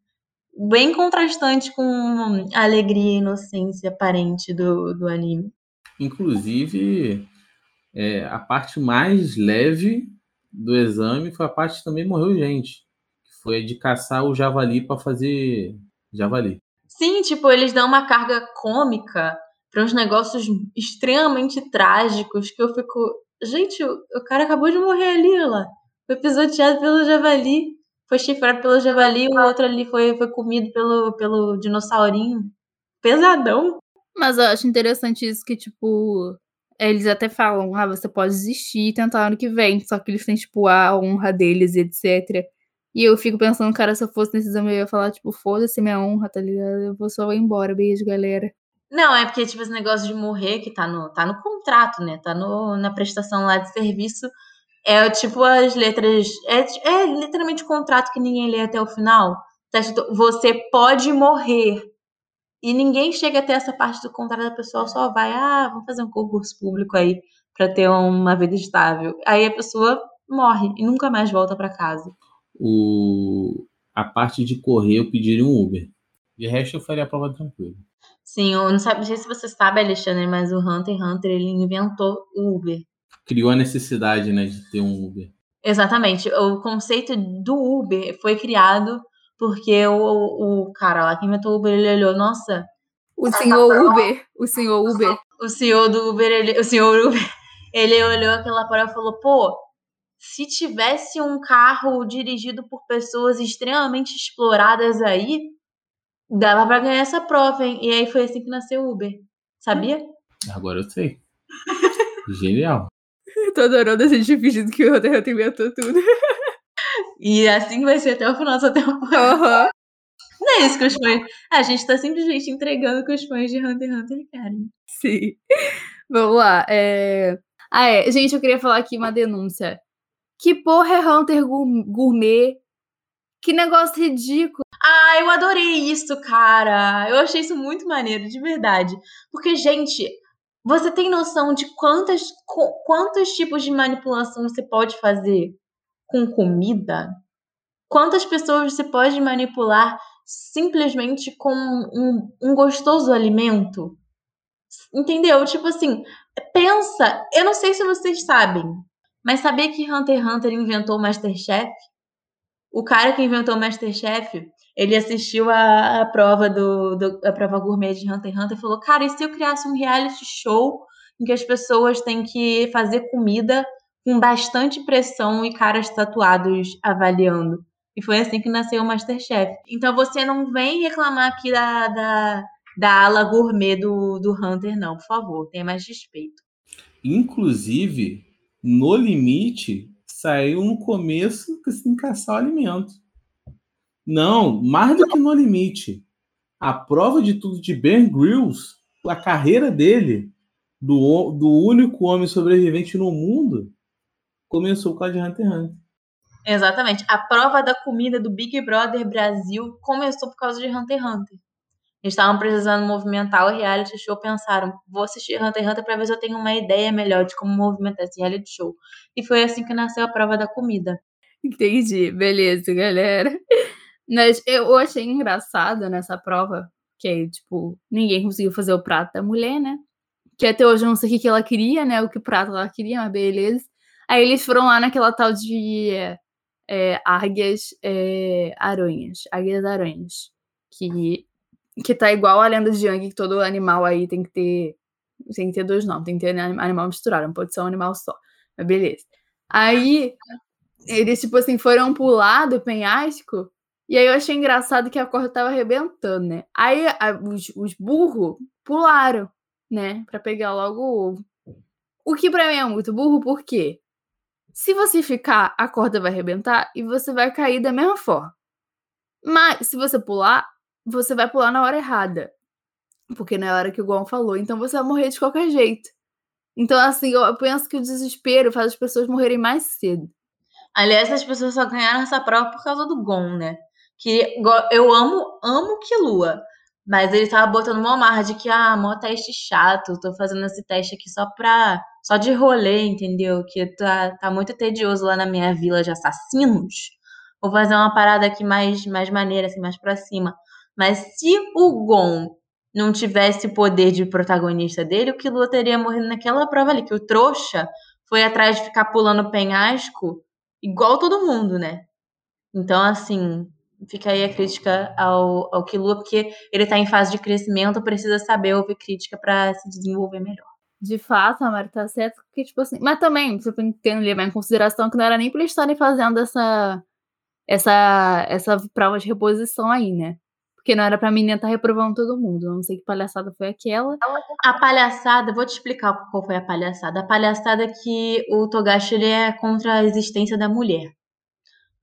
bem contrastante com a alegria e inocência aparente do, do anime. Inclusive, é, a parte mais leve do exame foi a parte que também morreu gente. Que foi a de caçar o javali para fazer javali. Sim, tipo, eles dão uma carga cômica para uns negócios extremamente trágicos que eu fico. Gente, o, cara acabou de morrer ali, lá. Foi pisoteado pelo javali. Foi chifrado pelo javali, o outro ali foi, foi comido pelo, pelo dinossaurinho. Pesadão. Mas eu acho interessante isso que, tipo, eles até falam, ah, você pode desistir e tentar ano que vem. Só que eles têm, tipo, a honra deles, etc. E eu fico pensando, cara, se eu fosse nesse exame, eu ia falar, tipo, foda-se minha honra, tá ligado? Eu vou só embora. Beijo, galera. Não, é porque, tipo, esse negócio de morrer que tá no, tá no contrato, né? Tá no, na prestação lá de serviço. É tipo as letras. É, é literalmente o contrato que ninguém lê até o final. Tá escrito, você pode morrer. E ninguém chega até essa parte do contrato, a pessoa só vai, ah, vamos fazer um concurso público aí para ter uma vida estável. Aí a pessoa morre e nunca mais volta para casa. O... A parte de correr eu pediria um Uber. De resto eu faria a prova tranquila. Sim, eu não, sabe, não sei se você sabe, Alexandre, mas o Hunter x Hunter ele inventou o Uber. Criou a necessidade, né, de ter um Uber. Exatamente. O conceito do Uber foi criado porque o, o cara lá que inventou o Uber, ele olhou, nossa. O senhor Uber, o senhor Uber. O senhor do Uber, ele, o senhor Uber, (laughs) ele olhou aquela prova e falou, pô, se tivesse um carro dirigido por pessoas extremamente exploradas aí, dava para ganhar essa prova, hein? E aí foi assim que nasceu o Uber. Sabia? Agora eu sei. Genial. Tô adorando a gente fingindo que o Hunter x Hunter inventou tudo. E assim vai ser até o final dessa temporada. Uhum. Não é isso que os fãs. A gente tá simplesmente entregando o que os fãs de Hunter x Hunter querem. Sim. Vamos lá. É... Ah, é. Gente, eu queria falar aqui uma denúncia. Que porra é Hunter Gourmet? Que negócio ridículo. Ah, eu adorei isso, cara. Eu achei isso muito maneiro, de verdade. Porque, gente, você tem noção de quantas, quantos tipos de manipulação você pode fazer com comida? Quantas pessoas você pode manipular simplesmente com um, um gostoso alimento? Entendeu? Tipo assim, pensa. Eu não sei se vocês sabem, mas sabia que Hunter x Hunter inventou o Masterchef? O cara que inventou o Masterchef, ele assistiu a, a prova do, do, a prova gourmet de Hunter x Hunter e falou: Cara, e se eu criasse um reality show em que as pessoas têm que fazer comida com bastante pressão e caras tatuados avaliando. E foi assim que nasceu o Masterchef. Então você não vem reclamar aqui da, da, da ala gourmet do, do Hunter, não, por favor, tenha mais respeito. Inclusive, no limite, saiu no começo que se tem que caçar o alimento. Não, mais do que no limite. A prova de tudo de Ben Grylls, a carreira dele, do, do único homem sobrevivente no mundo, começou com a de Hunter x Hunter. Exatamente. A prova da comida do Big Brother Brasil começou por causa de Hunter x Hunter. Eles estavam precisando movimentar o reality show, pensaram, vou assistir Hunter x Hunter para ver se eu tenho uma ideia melhor de como movimentar esse reality show. E foi assim que nasceu a prova da comida. Entendi, beleza, galera. Mas eu achei engraçado nessa prova, que tipo, ninguém conseguiu fazer o prato da mulher, né? Que até hoje eu não sei o que ela queria, né? O que prato ela queria, mas beleza. Aí eles foram lá naquela tal de é, águias é, aranhas. Águias aranhas. Que, que tá igual a lenda de Yang, que todo animal aí tem que ter. Tem que ter dois nomes, tem que ter animal misturado, não pode ser um animal só. Mas beleza. Aí eles, tipo assim, foram pular do penhasco. E aí eu achei engraçado que a corda tava arrebentando, né? Aí a, os, os burros pularam, né? Pra pegar logo o ovo. O que pra mim é muito burro, por quê? Se você ficar, a corda vai arrebentar e você vai cair da mesma forma. Mas se você pular, você vai pular na hora errada. Porque não é hora que o Gon falou. Então você vai morrer de qualquer jeito. Então, assim, eu penso que o desespero faz as pessoas morrerem mais cedo. Aliás, as pessoas só ganharam essa prova por causa do Gon, né? Que eu amo, amo Kilua. Mas ele tava botando uma marra de que, ah, mó teste chato, tô fazendo esse teste aqui só pra. só de rolê, entendeu? Que tá, tá muito tedioso lá na minha vila de assassinos. Vou fazer uma parada aqui mais, mais maneira, assim, mais pra cima. Mas se o Gon não tivesse o poder de protagonista dele, o Killua teria morrido naquela prova ali, que o trouxa foi atrás de ficar pulando penhasco igual todo mundo, né? Então, assim, fica aí a crítica ao, ao Kilua, porque ele está em fase de crescimento, precisa saber ouvir crítica para se desenvolver melhor. De fato, a Mari tá certo, porque, tipo assim. Mas também, você tem que levar em consideração que não era nem pra eles estarem fazendo essa, essa, essa prova de reposição aí, né? Porque não era pra menina estar reprovando todo mundo. Eu não sei que palhaçada foi aquela. A palhaçada, vou te explicar qual foi a palhaçada. A palhaçada é que o Togashi ele é contra a existência da mulher.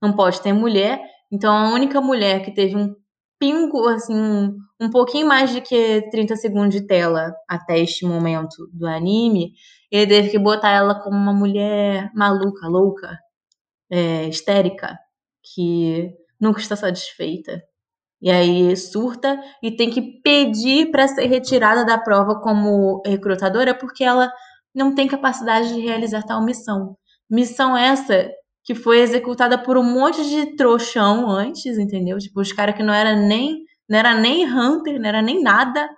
Não pode ter mulher, então a única mulher que teve um pingo, assim, um, um pouquinho mais de que 30 segundos de tela até este momento do anime, ele teve que botar ela como uma mulher maluca, louca, é, histérica, que nunca está satisfeita. E aí surta e tem que pedir para ser retirada da prova como recrutadora porque ela não tem capacidade de realizar tal missão. Missão essa que foi executada por um monte de trouxão antes, entendeu? Tipo, os caras que não era nem não era nem hunter, não era nem nada,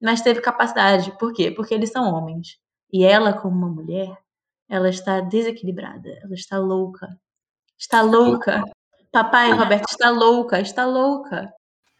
mas teve capacidade. Por quê? Porque eles são homens. E ela, como uma mulher, ela está desequilibrada, ela está louca. Está louca. Papai, Roberto, está louca, está louca.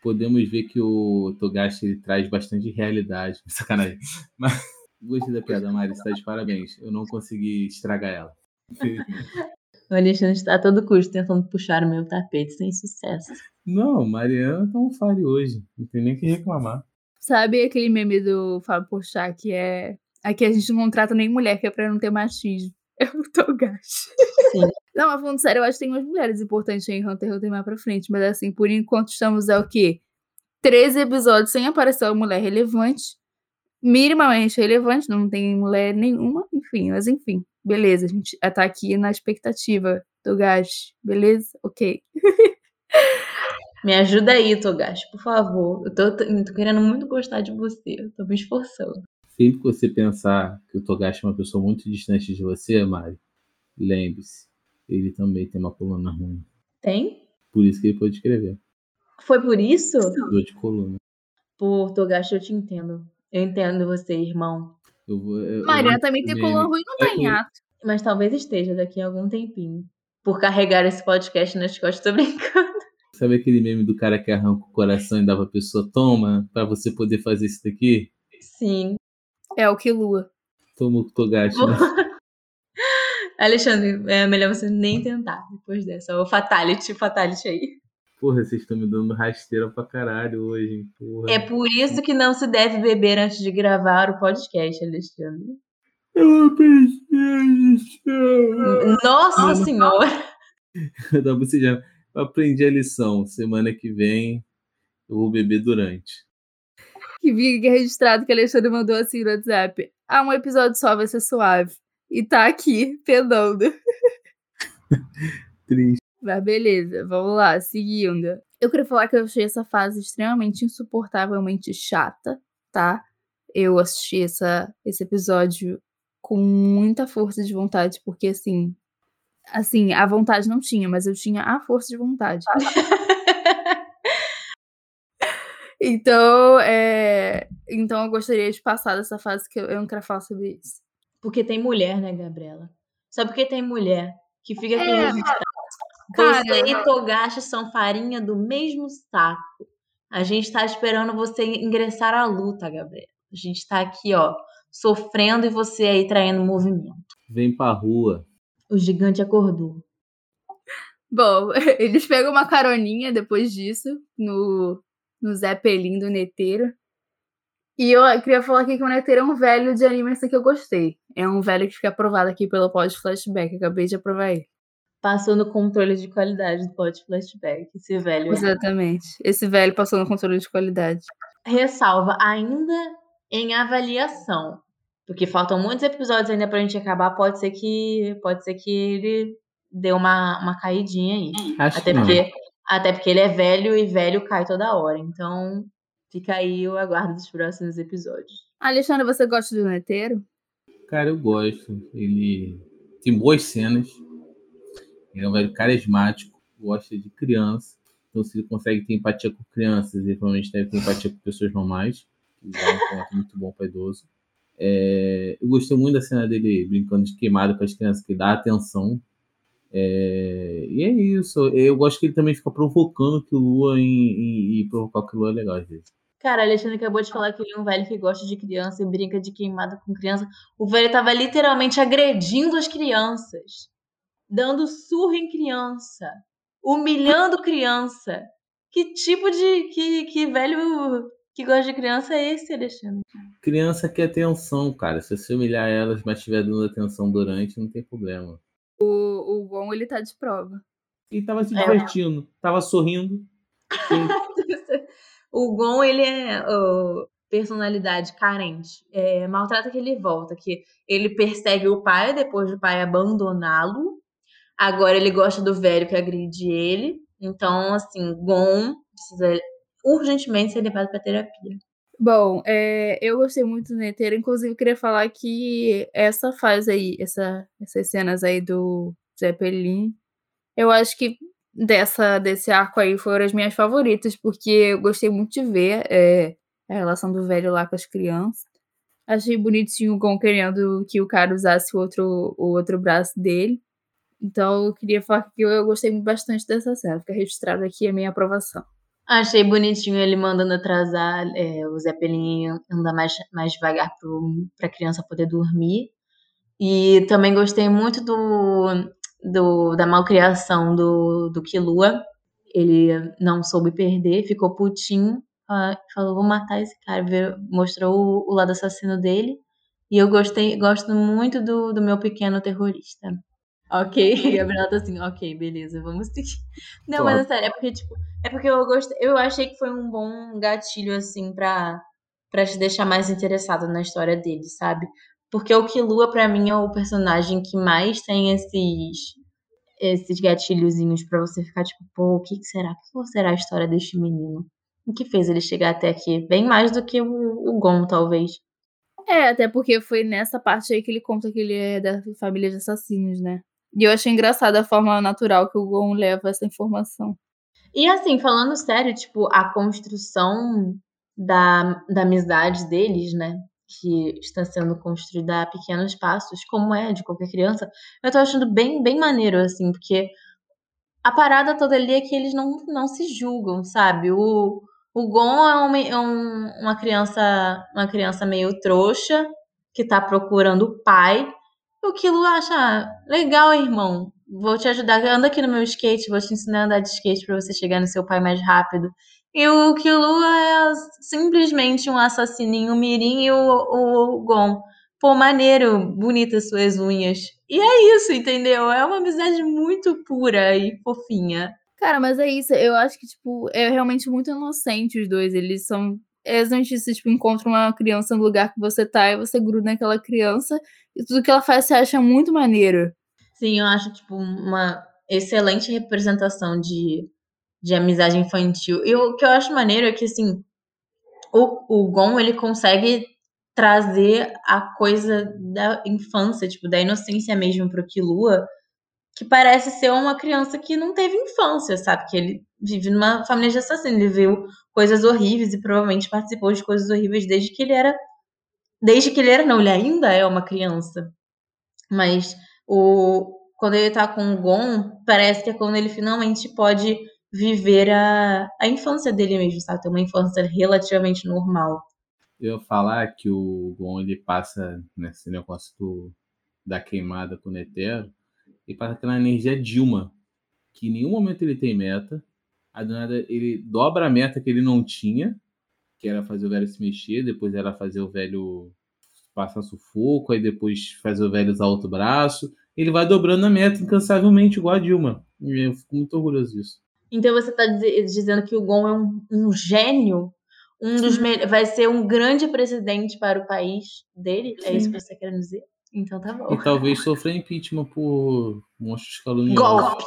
Podemos ver que o Togashi traz bastante realidade. (laughs) Sacanagem. Mas gostei da piada, Mari. Você está de parabéns. Eu não consegui estragar ela. (laughs) O Alexandre está a todo custo tentando puxar o meu tapete sem sucesso. Não, Mariana tá um fare hoje. Não tem nem o que reclamar. Sabe aquele meme do Fábio Porchat que é... Aqui a gente não contrata nem mulher, que é pra não ter machismo. É o Togashi. Sim. Não, mas falando sério, eu acho que tem umas mulheres importantes em Hunter x Hunter mais pra frente. Mas assim, por enquanto estamos é o quê? 13 episódios sem aparecer uma mulher relevante. Minimamente relevante, não tem mulher nenhuma, enfim, mas enfim. Beleza, a gente tá aqui na expectativa, Togashi. Beleza? Ok. Me ajuda aí, Togashi, por favor. Eu tô, tô- tô querendo muito gostar de você. Eu tô me esforçando. Sempre que você pensar que o Togashi é uma pessoa muito distante de você, Mari, lembre-se, ele também tem uma coluna ruim. Tem? Por isso que ele pode escrever. Foi por isso? Dor de coluna. Por Togashi, eu te entendo. Eu entendo você, irmão. Eu vou, eu- eu Mariana vou também tem coluna ruim, não tá em É, ato. Mas talvez esteja daqui a algum tempinho. Por carregar esse podcast nas costas, tô brincando. Sabe aquele meme do cara que arranca o coração e dá pra pessoa, toma, pra você poder fazer isso daqui? Sim. É o que Lua. Toma o Togashi. né? (laughs) Alexandre, é melhor você nem tentar depois dessa. O Fatality, Fatality aí. Porra, vocês estão me dando rasteira pra caralho hoje, hein? Porra. É por isso que não se deve beber antes de gravar o podcast, Alexandre. Eu pensei Nossa senhora! (laughs) Você já. Eu aprendi a lição. Semana que vem eu vou beber durante. Que fica registrado que a Alexandre mandou assim no WhatsApp. Ah, um episódio só vai ser suave. E tá aqui, pedando. (laughs) Triste. Mas beleza, vamos lá, seguindo. Eu queria falar que eu achei essa fase extremamente insuportavelmente chata, tá? Eu assisti essa, esse episódio com muita força de vontade, porque assim. Assim, a vontade não tinha, mas eu tinha a força de vontade. (laughs) Então, é, então eu gostaria de passar dessa fase que eu, eu não quero falar sobre isso. Porque tem mulher, né, Gabriela? Só porque tem mulher que fica É. cara, Você e Togashi são farinha do mesmo saco. A gente tá esperando você ingressar à luta, Gabriela. A gente tá aqui, ó, sofrendo e você aí traindo o movimento. Vem pra rua. O gigante acordou. Bom, (laughs) eles pegam uma caroninha depois disso no, no Zeppelin do Neteiro. E eu queria falar aqui que o Neteiro é um velho de anime que eu gostei. É um velho que fica aprovado aqui pelo pod flashback. Acabei de aprovar ele. Passou no controle de qualidade do pod flashback. Esse velho. Exatamente. Esse velho passou no controle de qualidade. Ressalva ainda em avaliação. Porque faltam muitos episódios ainda pra gente acabar. Pode ser que. Pode ser que ele dê uma, uma caidinha aí. Acho Até não. porque, até porque ele é velho e velho cai toda hora. Então, fica aí o aguardo dos próximos episódios. Alexandre, você gosta do Neteiro? Cara, eu gosto. Ele tem boas cenas. Ele é um velho carismático. Gosta de criança. Então, se ele consegue ter empatia com crianças, ele provavelmente deve ter empatia com pessoas normais. Que dá um ponto muito bom para idoso. É, eu gostei muito da cena dele brincando de queimada para as crianças, que dá atenção. É, e é isso. Eu gosto que ele também fica provocando que o Lua e provocar que o Lua é legal às vezes. Cara, Alexandre acabou de falar que ele é um velho que gosta de criança e brinca de queimada com criança. O velho tava literalmente agredindo as crianças. Dando surra em criança. Humilhando criança. Que tipo de. Que, que velho que gosta de criança é esse, Alexandre? Criança quer atenção, cara. Se você humilhar elas, mas estiver dando atenção durante, não tem problema. O, o Gon, ele tá de prova. E tava se É. divertindo, tava sorrindo. (laughs) o Gon, ele é ó, personalidade carente. É, maltrata que ele volta, que ele persegue o pai depois do pai abandoná-lo. Agora ele gosta do velho que agride ele. Então, assim, Gon precisa urgentemente ser levado pra terapia. Bom, é, eu gostei muito do Neteiro, inclusive queria falar que essa fase aí, essa, essas cenas aí do Zeppelin, eu acho que dessa, desse arco aí foram as minhas favoritas, porque eu gostei muito de ver é, a relação do velho lá com as crianças. Achei bonitinho o Gon querendo que o cara usasse o outro, o outro braço dele. Então eu queria falar que eu, eu gostei bastante dessa cena. Fica registrado aqui a minha aprovação. Achei bonitinho ele mandando atrasar é, o Zeppelin andar mais, mais devagar pro, pra criança poder dormir. E também gostei muito do, do da malcriação do, do Killua. Ele não soube perder, ficou putinho. Falou, vou matar esse cara. Mostrou o, o lado assassino dele. E eu gostei, gosto muito do, do meu pequeno terrorista. Ok, (laughs) Gabriela tá assim, ok, beleza, vamos seguir. Não, mas é sério, é porque, tipo, é porque eu gostei, eu achei que foi um bom gatilho, assim, pra, pra te deixar mais interessado na história dele, sabe? Porque o Killua, pra mim, é o personagem que mais tem esses, esses gatilhozinhos pra você ficar, tipo, pô, o que que será? O que será a história deste menino? O que fez ele chegar até aqui? Bem mais do que o, o Gon, talvez. É, até porque foi nessa parte aí que ele conta que ele é da família de assassinos, né? E eu achei engraçada a forma natural que o Gon leva essa informação. E assim, falando sério, tipo, a construção da, da amizade deles, né? Que está sendo construída a pequenos passos, como é de qualquer criança, eu tô achando bem, bem maneiro, assim, porque a parada toda ali é que eles não, não se julgam, sabe? O, o Gon é, uma, é um- uma criança uma criança meio trouxa que tá procurando o pai. O Kilo acha, "Ah, legal, irmão, vou te ajudar, anda aqui no meu skate, vou te ensinar a andar de skate pra você chegar no seu pai mais rápido. E o Kilo é simplesmente um assassininho mirim e o, o Gon, pô, maneiro, bonitas suas unhas. E é isso, entendeu? É uma amizade muito pura e fofinha. Cara, mas é isso. Eu acho que, tipo, é realmente muito inocente os dois. Eles são. É isso. Você, tipo, encontra uma criança no lugar que você tá e você gruda naquela criança e tudo que ela faz você acha muito maneiro. Sim, eu acho, tipo, uma excelente representação de, de amizade infantil. E o que eu acho maneiro é que, assim, o, o Gon, ele consegue trazer a coisa da infância, tipo, da inocência mesmo pro Killua, que parece ser uma criança que não teve infância, sabe? Que ele vive numa família de assassinos, ele viu coisas horríveis e provavelmente participou de coisas horríveis desde que ele era... Desde que ele era, não, ele ainda é uma criança. Mas o, quando ele tá com o Gon, parece que é quando ele finalmente pode viver a, a infância dele mesmo, sabe? Ter uma infância relativamente normal. Eu falar que o Gon ele passa nesse negócio do, da queimada com o Netero e passa aquela energia Dilma, que em nenhum momento ele tem meta. Aí do nada ele dobra a meta que ele não tinha, que era fazer o velho se mexer, depois era fazer o velho passar sufoco, aí depois fazer o velho usar outro braço. Ele vai dobrando a meta incansavelmente, igual a Dilma. E eu fico muito orgulhoso disso. Então você tá dize- dizendo que o Gon é um, um gênio? Um dos me- vai ser um grande presidente para o país dele? É isso que você quer dizer? Então tá bom. E talvez sofrer impeachment por monstros caluniosos. Golpe.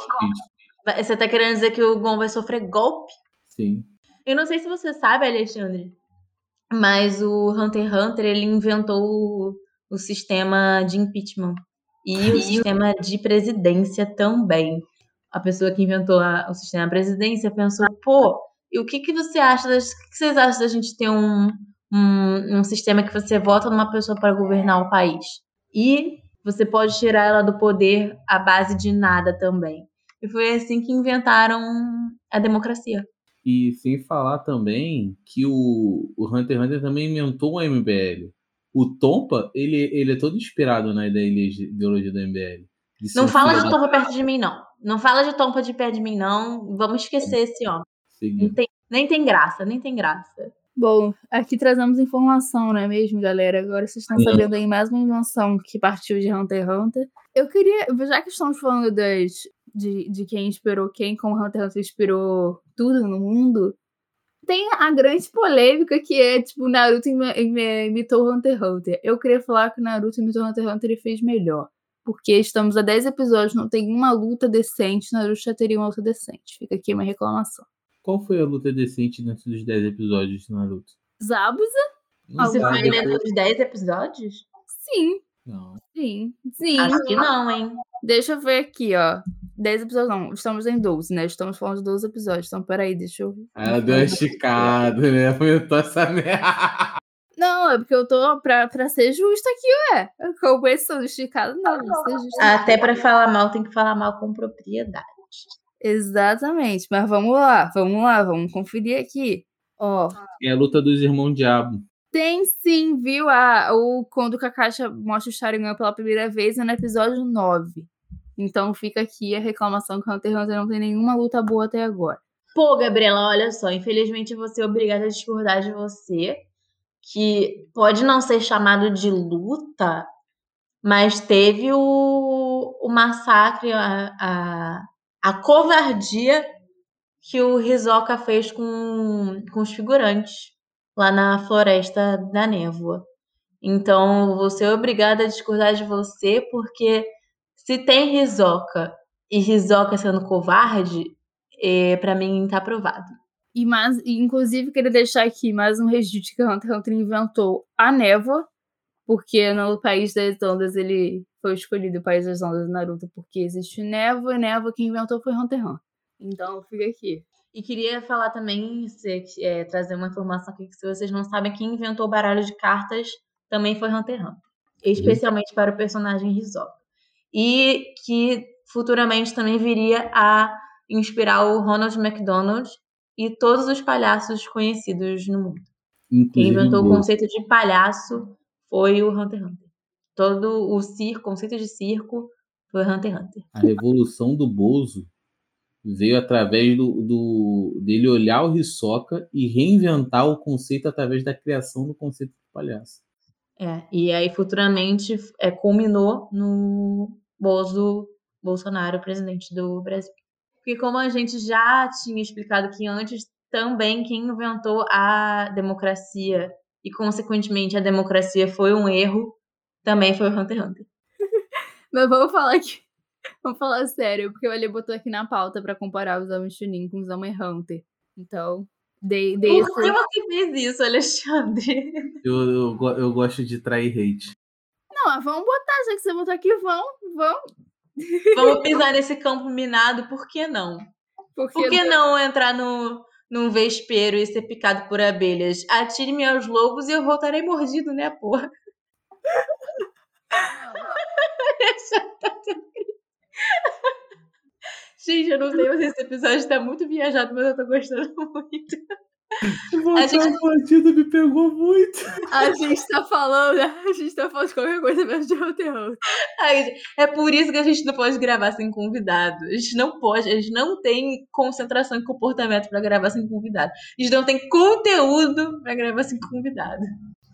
Vai- Você tá querendo dizer que o Gon vai sofrer golpe? Sim. Eu não sei se você sabe, Alexandre, mas o Hunter x Hunter ele inventou o, o sistema de impeachment e o sistema de presidência também. A pessoa que inventou a- o sistema de presidência pensou, pô, e o que, que você acha? Das, o que, que vocês acham da gente ter um, um, um sistema que você vota numa pessoa para governar o país? E você pode tirar ela do poder à base de nada também. E foi assim que inventaram a democracia. E sem falar também que o, o Hunter x Hunter também inventou o MBL. O Tompa, ele, ele é todo inspirado na ideologia, ideologia do MBL. Não fala de Tompa perto de mim, não. Não fala de Tompa de perto de mim, não. Vamos esquecer esse homem. Seguindo. Não tem- nem tem graça, nem tem graça. Bom, aqui trazemos informação, não é mesmo, galera? Agora vocês estão sabendo aí mais uma invenção que partiu de Hunter x Hunter. Eu queria, já que estamos falando das, de, de quem inspirou quem, como Hunter x Hunter inspirou tudo no mundo, tem a grande polêmica que é, tipo, Naruto imi- imi- imitou Hunter x Hunter. Eu queria falar que Naruto imitou Hunter x Hunter e fez melhor. Porque estamos a 10 episódios, não tem uma luta decente, Naruto já teria uma luta decente. Fica aqui uma reclamação. Qual foi a luta decente dentro dos 10 episódios de Naruto? Zabuza? Não Você foi dentro dos 10 episódios? Sim, Não. sim, sim. Acho que não, hein? Deixa eu ver aqui, ó. 10 episódios, não. Estamos em 12, né? Estamos falando de 12 episódios. Então, peraí, deixa eu. Ela deu uma esticada, né? Aumentou essa (laughs) merda. Não, é porque eu tô pra, pra ser justa aqui, ué. Eu conheço esticado, não. Justa. Até pra falar mal, tem que falar mal com propriedade. Exatamente. Mas vamos lá, vamos lá, vamos conferir aqui. Ó, É a luta dos irmãos Diabo. tem sim, viu? A, o, quando o Kakashi mostra o Sharingan pela primeira vez é no episódio 9. Então fica aqui a reclamação que o Hunter x Hunter não tem nenhuma luta boa até agora. Pô, Gabriela, olha só, infelizmente você é obrigada a discordar de você, que pode não ser chamado de luta, mas teve o, o massacre, a, a, a covardia que o Hisoka fez com, com os figurantes lá na Floresta da Névoa. Então, você é obrigada a discordar de você, porque se tem Hisoka e Hisoka sendo covarde, é, para mim tá aprovado. E mais, inclusive, queria deixar aqui mais um registro que Hunter Hunter inventou a névoa, porque no País das Ondas ele foi escolhido o País das Ondas do Naruto porque existe névoa, e névoa quem inventou foi Hunter x Hunter. Então fica aqui. E queria falar também, se- é, trazer uma informação aqui, que se vocês não sabem, quem inventou o baralho de cartas também foi Hunter x Hunter. Especialmente para o personagem Hisoka. E que futuramente também viria a inspirar o Ronald McDonald e todos os palhaços conhecidos no mundo. Quem Inclusive, inventou o conceito de palhaço foi o Hunter x Hunter. Todo o circo, conceito de circo foi Hunter x Hunter. a revolução do Bozo veio através do, do- dele olhar o Hisoka e reinventar o conceito através da criação do conceito de palhaço. É, e aí futuramente é, culminou no Bozo Bolsonaro, presidente do Brasil. Porque como a gente já tinha explicado que antes, também quem inventou a democracia e consequentemente a democracia foi um erro, também foi o Hunter x Hunter. (laughs) Mas vamos falar aqui. (laughs) Vamos falar sério, porque o Ali botou aqui na pauta pra comparar os homens Chunin com os homens Hunter. Então, dei, dei esse... Por que você fez isso, Alexandre? (laughs) Eu, eu, eu gosto de trair hate. Não, mas vamos botar, já que você botou aqui, vão, vão. Vamos pisar nesse campo minado, por que não? Porque Por que não entrar no, num vespeiro e ser picado por abelhas? Atire-me aos lobos e eu voltarei mordido, né, porra? (laughs) Gente, eu não sei se esse episódio tá muito viajado, mas eu tô gostando muito. Voltar gente- mordido me pegou muito. a gente tá falando, a gente tá falando de qualquer coisa menos de gente, é por isso que a gente não pode gravar sem convidado. A gente não pode, a gente não tem concentração e comportamento pra gravar sem convidado. A gente não tem conteúdo pra gravar sem convidado.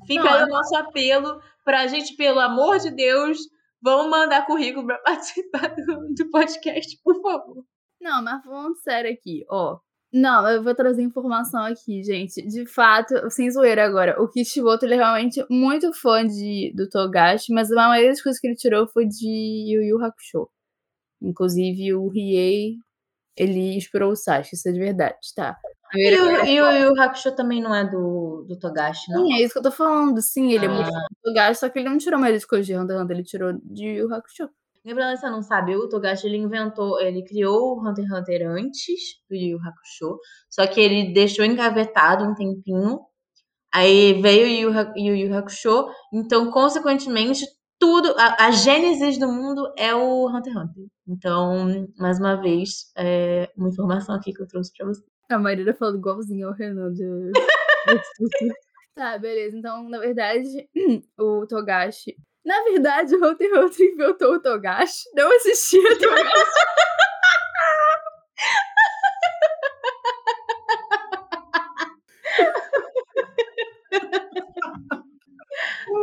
Fica Não, aí o nosso apelo pra gente, pelo amor de Deus, vamos mandar currículo pra (laughs) participar do, do podcast, por favor. Não, mas falando sério aqui, ó. Não, eu vou trazer informação aqui, gente. De fato, sem zoeira agora, o Kishimoto ele é realmente muito fã de, do Togashi, mas a maioria das coisas que ele tirou foi de Yu Yu Hakusho. Inclusive, o Riei, ele inspirou o Sasuke, isso é de verdade, tá? E o, e o, e o Hakusho também não é do, do Togashi, não? Sim, é isso que eu tô falando. Sim, ele é muito Ah. fã do Togashi, só que ele não tirou maioria das coisas de Hunter x Hunter, ele tirou de Yu Yu Hakusho. Gabriela, você não sabe, o Togashi ele inventou, ele criou o Hunter x Hunter antes do Yu Yu Hakusho, só que ele deixou engavetado um tempinho, aí veio o Yu Yu Ha- Yu Yu Hakusho, então, consequentemente, tudo, a, a gênesis do mundo é o Hunter x Hunter. Então, mais uma vez, é uma informação aqui que eu trouxe pra você. A Marília falou igualzinho ao Renan. De... (laughs) tá, beleza. Então, na verdade, (clears throat) o Togashi. Na verdade, o Hunter x Hunter inventou o Togashi. Não assisti. o Togashi.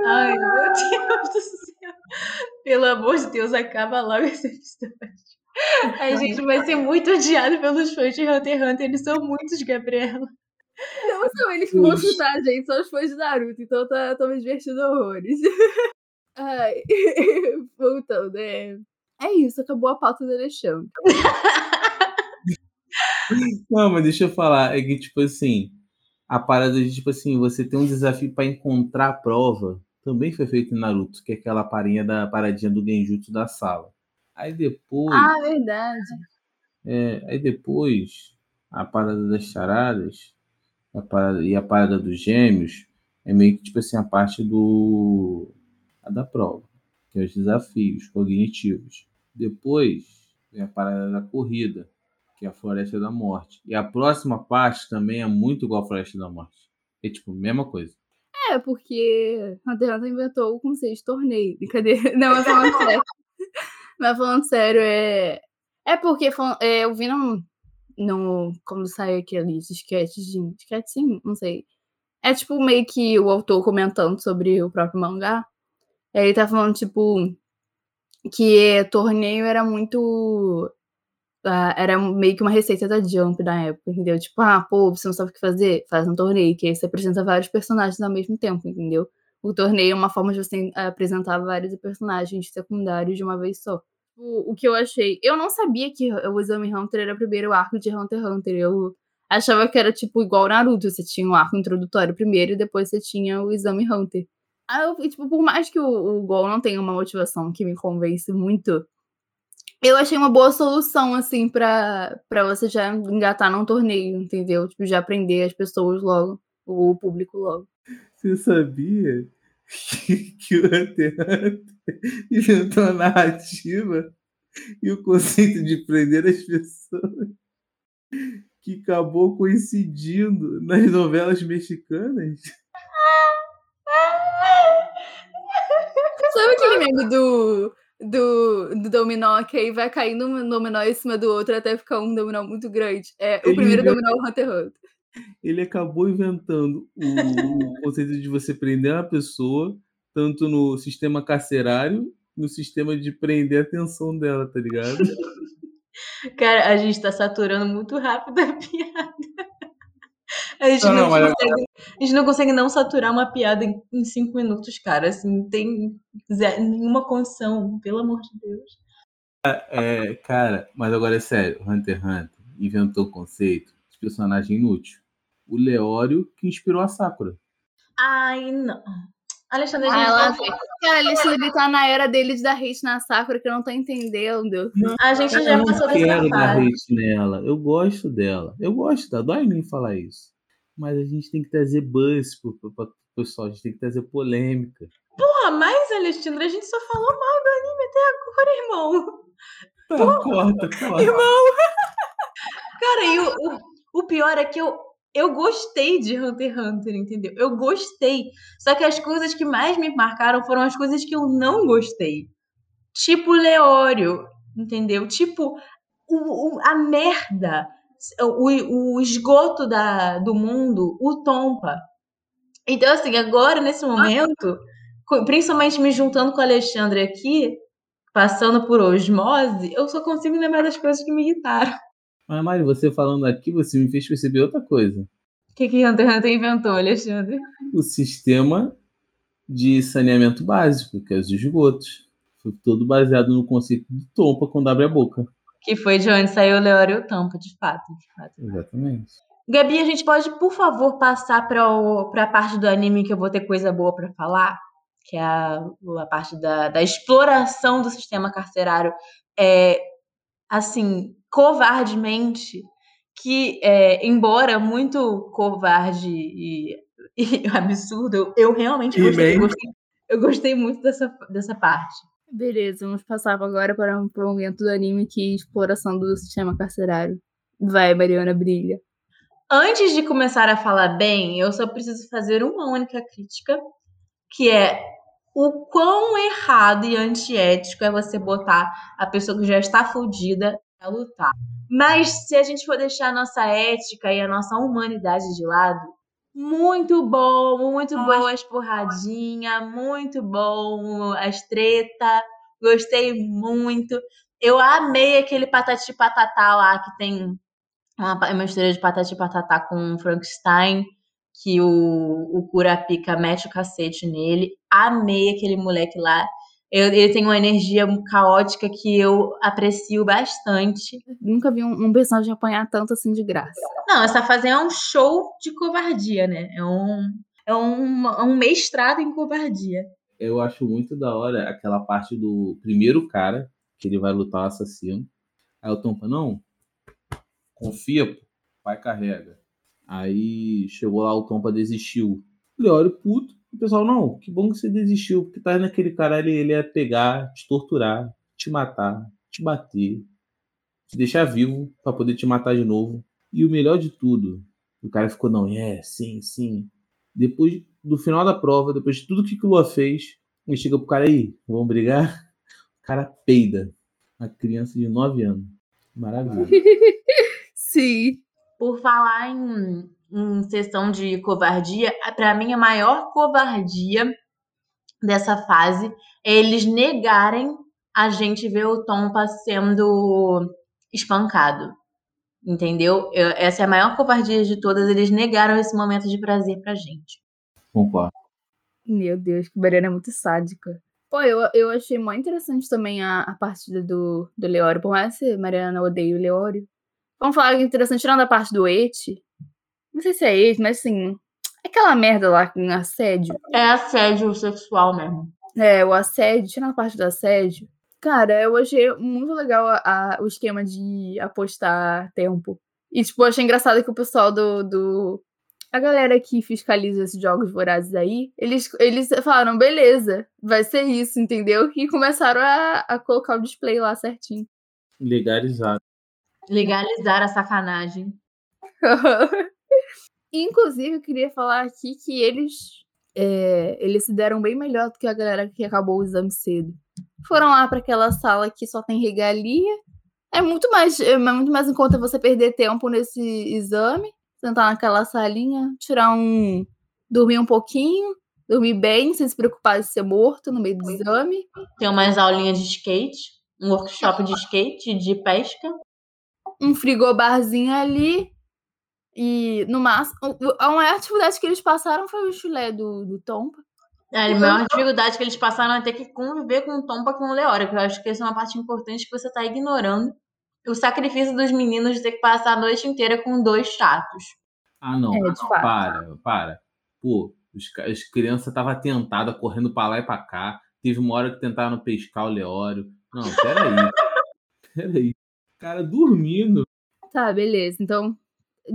Ai, meu Deus do céu. Pelo amor de Deus, acaba logo esse episódio. A gente vai ser muito odiado pelos fãs de Hunter x Hunter. Eles são muitos, Gabriela. Não são eles que vão chutar a gente, são os fãs de Naruto. Então tá, tô me divertindo horrores. Ai, (laughs) voltando, é. É isso, acabou a pauta do Alexandre. Não, mas deixa eu falar, é que, tipo assim, a parada de, tipo assim, você tem um desafio para encontrar a prova, também foi feito em Naruto, que é aquela parinha da paradinha do genjutsu da sala. Aí depois. Ah, verdade. É, aí depois, a parada das charadas a parada, e a parada dos gêmeos é meio que tipo assim a parte do a da prova, que é os desafios cognitivos. Depois vem a parada da corrida, que é a Floresta da Morte. E a próxima parte também é muito igual a Floresta da Morte. É tipo, mesma coisa. É, porque x Hunter inventou o conceito de torneio. (laughs) Não, mas falando sério. Mas falando sério, é. É porque é, eu vi no, no. Quando sai aqueles sketches de. Sketch, sim, não sei. É tipo meio que o autor comentando sobre o próprio mangá. Ele tá falando, tipo, que torneio era muito. Uh, era meio que uma receita da Jump na época, entendeu? Tipo, ah, pô, você não sabe o que fazer? Faz um torneio, que aí você apresenta vários personagens ao mesmo tempo, entendeu? O torneio é uma forma de você apresentar vários personagens secundários de uma vez só. O, o que eu achei. Eu não sabia que o Exame Hunter era o primeiro arco de Hunter x Hunter. Eu achava que era tipo igual Naruto. Você tinha um arco introdutório primeiro e depois você tinha o Exame Hunter. Eu, tipo, por mais que o, o Gol não tenha uma motivação que me convence muito, eu achei uma boa solução, assim, pra você já engatar num torneio, entendeu? Tipo, já aprender as pessoas logo, o público logo. Você sabia que, que o Hunter Hunter inventou a narrativa e o conceito de prender as pessoas que acabou coincidindo nas novelas mexicanas? Sabe aquele meme do, do, do dominó que aí vai caindo um dominó em cima do outro até ficar um dominó muito grande? É, o primeiro dominó é o Hunter Hunter. Ele acabou inventando o, o conceito de você prender uma pessoa, tanto no sistema carcerário, no sistema de prender a atenção dela, tá ligado? (laughs) Cara, a gente tá saturando muito rápido a (laughs) piada. A gente, Não, não, não, mas- consegue, a gente não consegue não saturar uma piada em, em cinco minutos, cara. Assim, não tem ze- nenhuma condição, pelo amor de Deus. É, cara, mas agora é sério, Hunter x Hunter inventou o conceito de personagem inútil. O Leório que inspirou a Sakura. Ai, não. Alexandre, Ah, ela. Cara, Alexandre tá na era dele de dar hate na Sakura que eu não tô entendendo. a gente Eu já não passou quero dessa dar fase. hate nela. Eu gosto dela. Eu gosto dela. Dói em mim falar isso. Mas a gente tem que trazer buzz pro, pro, pro pessoal. A gente tem que trazer polêmica. Porra, mas, Alexandre, a gente só falou mal do anime até agora, irmão. Tá, corta, corta. (laughs) Cara, e o, o, o pior é que eu, eu gostei de Hunter x Hunter, entendeu? Eu gostei. Só que as coisas que mais me marcaram foram as coisas que eu não gostei. Tipo Leório, entendeu? Tipo o, o- a merda, o, o esgoto da, do mundo, o Tompa. Então, assim, agora, nesse momento, principalmente me juntando com o Alexandre aqui, passando por osmose, eu só consigo lembrar das coisas que me irritaram. Mas, Mari, você falando aqui, você me fez perceber outra coisa. O que, que Hunter Hunter inventou, Alexandre? O sistema de saneamento básico, que é os esgotos. Foi todo baseado no conceito de tompa quando abre a boca. Que foi de onde saiu o Leório e o Tampa, de fato, de fato. Exatamente. Gabi, a gente pode, por favor, passar para a parte do anime que eu vou ter coisa boa para falar? Que é a, a parte da, da exploração do sistema carcerário, é, assim, covardemente, que, é, embora muito covarde e, (laughs) e absurdo, eu, eu realmente gostei, bem- gostei- eu gostei muito dessa, dessa parte. Beleza, vamos passar agora para um momento do anime que é exploração do sistema carcerário. Vai, Mariana, brilha. Antes de começar a falar bem, eu só preciso fazer uma única crítica, que é o quão errado e antiético é você botar a pessoa que já está fodida a lutar. Mas se a gente for deixar a nossa ética e a nossa humanidade de lado, Muito bom, muito boa as porradinhas, muito bom as treta. Gostei muito. Eu amei aquele patati patatá lá que tem uma mistura de patati patatá com Frankenstein, que o, o Curapica mete o cacete nele. Amei aquele moleque lá. Eu- ele tem uma energia caótica que eu aprecio bastante. Nunca vi um, um personagem apanhar tanto assim de graça. Não, essa fase é um show de covardia, né? É um, é um, um mestrado em covardia. Eu acho muito da hora aquela parte do primeiro cara, que ele vai lutar o assassino. Aí o Tompa, não, confia, pô, vai carrega. Aí chegou lá, o Tompa desistiu. Leório puto, o pessoal, não, que bom que você desistiu, porque tá naquele cara ali, ele ia pegar, te torturar, te matar, te bater, te deixar vivo pra poder te matar de novo. E o melhor de tudo, o cara ficou, não, é, sim, sim. Depois do final da prova, depois de tudo que o Lua fez, ele chega pro cara aí, vamos brigar? O cara peida. Uma criança de 9 anos. Maravilha. (laughs) Sim. Por falar em, em sessão de covardia, pra mim a maior covardia dessa fase é eles negarem a gente ver o Tompa sendo espancado. Entendeu? Eu- essa é a maior covardia de todas. Eles negaram esse momento de prazer pra gente. Concordo. Meu Deus, que Mariana é muito sádica. Pô, eu, eu achei muito interessante também a, a partida do, do Leório. Por mais que Mariana odeie o Leório. Vamos falar que é interessante, tirando a parte do Eti. Não sei se é Eti, mas assim. Aquela merda lá com assédio. É assédio sexual mesmo. É, o assédio, tirando a parte do assédio. Cara, eu achei muito legal a- a- o esquema de apostar tempo. E, tipo, eu achei engraçado que o pessoal do. do a galera que fiscaliza esses jogos vorazes aí, eles, eles falaram, beleza, vai ser isso, entendeu? E começaram a, a colocar o display lá certinho. Legalizado. Legalizar a sacanagem. (laughs) Inclusive, eu queria falar aqui que eles, é, eles se deram bem melhor do que a galera que acabou o exame cedo. Foram lá para aquela sala que só tem regalia. É muito mais, é muito mais em conta você perder tempo nesse exame, sentar naquela salinha, tirar um. dormir um pouquinho, dormir bem, sem se preocupar de ser morto no meio do exame. Tem umas aulinhas de skate, um workshop de (laughs) skate, de pesca. Um frigobarzinho ali. E no máximo. A maior atividade que eles passaram foi o chulé do, do Tompa. É, a maior dificuldade que eles passaram é ter que conviver com o Tompa com o Leório, que eu acho que essa é uma parte importante que você tá ignorando. O sacrifício dos meninos de ter que passar a noite inteira com dois chatos. Ah, não. É, de fato. Para, para. Pô, os as crianças estavam tentadas, correndo pra lá e pra cá. Teve uma hora que tentaram pescar o Leório. Não, peraí. (laughs) peraí. Cara dormindo. Tá, beleza. Então,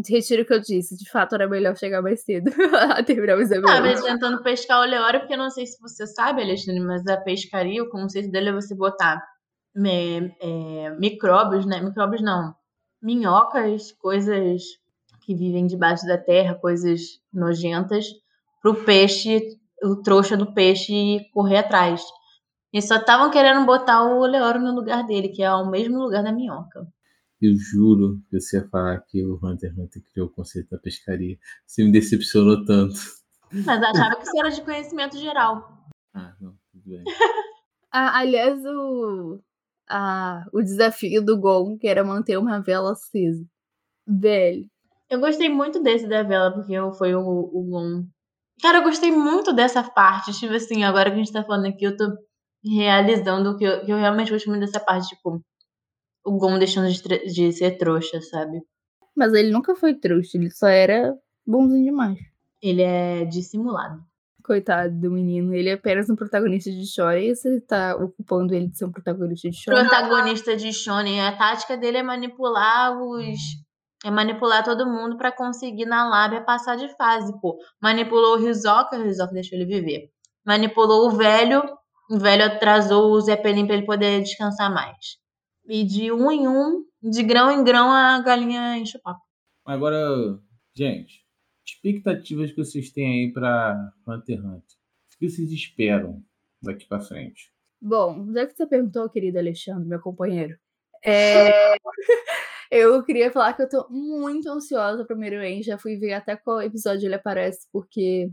retiro o que eu disse. De fato, era melhor chegar mais cedo (laughs) a terminar o exame. Ah, mas tentando pescar o Leório, porque eu não sei se você sabe, Alexandre, mas a pescaria, o conceito dele é você botar é, é, micróbios, né? Micróbios não. Minhocas, coisas que vivem debaixo da terra, coisas nojentas, pro peixe, o trouxa do peixe correr atrás. Eles só estavam querendo botar o Leório no lugar dele, que é o mesmo lugar da minhoca. Eu juro que você ia falar que o Hunter x Hunter criou o conceito da pescaria. Você me decepcionou tanto. Mas achava que isso era de conhecimento geral. Ah, não, tudo bem. (laughs) Ah, aliás, o, a, o desafio do Gon, que era manter uma vela acesa. Velho. Eu gostei muito desse da vela, porque foi o, o Gon. Cara, eu gostei muito dessa parte. Tipo assim, agora que a gente tá falando aqui, eu tô realizando que eu, que eu realmente gosto muito dessa parte. Tipo, o Gon deixando de, de ser trouxa, sabe? Mas ele nunca foi trouxa, ele só era bonzinho demais. Ele é dissimulado. Coitado do menino, ele é apenas um protagonista de Shonen e você tá ocupando ele de ser um protagonista de Shonen. Protagonista de Shonen, a tática dele é manipular os. É manipular todo mundo pra conseguir na lábia passar de fase, pô. Manipulou o Hisoka, o Hisoka deixou ele viver. Manipulou o velho, o velho atrasou o Zeppelin pra ele poder descansar mais. E de um em um, de grão em grão, a galinha enche o papo. Agora, gente, expectativas que vocês têm aí pra Hunter x Hunter. O que vocês esperam daqui pra frente? Bom, já que você perguntou, querido Alexandre, meu companheiro, é, (laughs) Eu queria falar que eu tô muito ansiosa pro Meruem. Já fui ver até qual episódio ele aparece, porque.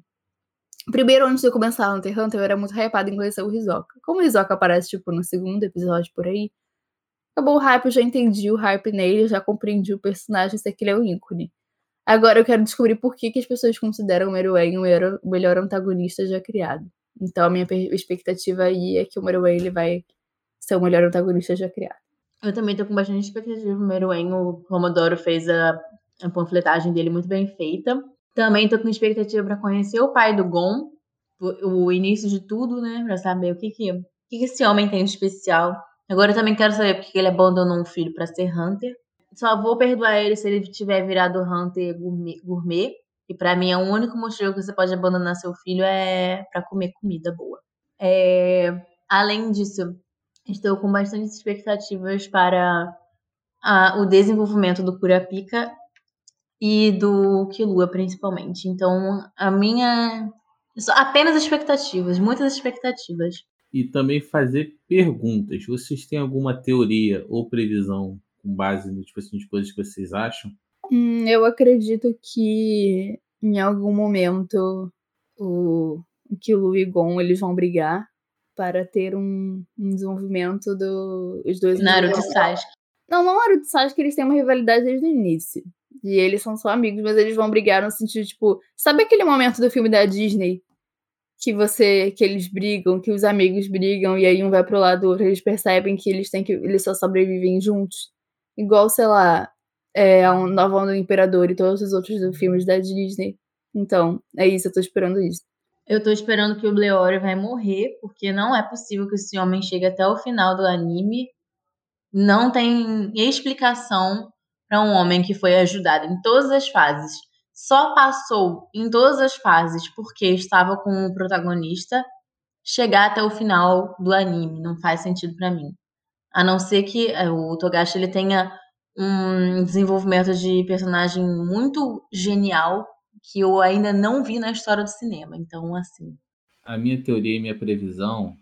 Primeiro, antes de eu começar Hunter x Hunter, eu era muito hypada em conhecer o Hisoka. Como o Hisoka aparece, tipo, no segundo episódio por aí, acabou o hype, eu já entendi o hype nele, já compreendi o personagem, sei que ele é o ícone. Agora eu quero descobrir por que, que as pessoas consideram o Meruem o melhor, antagonista já criado. Então a minha expectativa aí é que o Meruem ele vai ser o melhor antagonista já criado. Eu também tô com bastante expectativa no Meruem. O Pomodoro fez a, a panfletagem dele muito bem feita. Também tô com expectativa pra conhecer o pai do Gon. O, início de tudo, né? Pra saber o que que, o que que esse homem tem de especial. Agora eu também quero saber por que ele abandonou um filho pra ser Hunter. Só vou perdoar ele se ele tiver virado Hunter gourmet. E pra mim é o único motivo que você pode abandonar seu filho é pra comer comida boa. É, Além disso, estou com bastante expectativas para ah, o desenvolvimento do Kurapika e do Killua, principalmente. Então, a minha. Apenas expectativas, muitas expectativas. E também fazer perguntas. Vocês têm alguma teoria ou previsão com base no tipo assim, de coisas que vocês acham? Hum, eu acredito que em algum momento o Killua e Gon eles vão brigar para ter um, um desenvolvimento dos dois. Naruto e. Sasuke. Não, Naruto e Sasuke, eles têm uma rivalidade desde o início. E eles são só amigos, mas eles vão brigar no sentido, tipo... Sabe aquele momento do filme da Disney? Que você... Que eles brigam, que os amigos brigam, e aí um vai pro lado do outro, eles percebem que eles têm que... Eles só sobrevivem juntos. Igual, sei lá, é, a Nova do Imperador e todos os outros filmes da Disney. Então, é isso, eu tô esperando isso. Eu tô esperando que o Bleori vai morrer, porque não é possível que esse homem chegue até o final do anime. Não tem explicação para um homem que foi ajudado em todas as fases. Só passou em todas as fases porque estava com o protagonista chegar até o final do anime. Não faz sentido para mim. A não ser que eh, o Togashi ele tenha um desenvolvimento de personagem muito genial que eu ainda não vi na história do cinema. Então, assim, A minha teoria e minha previsão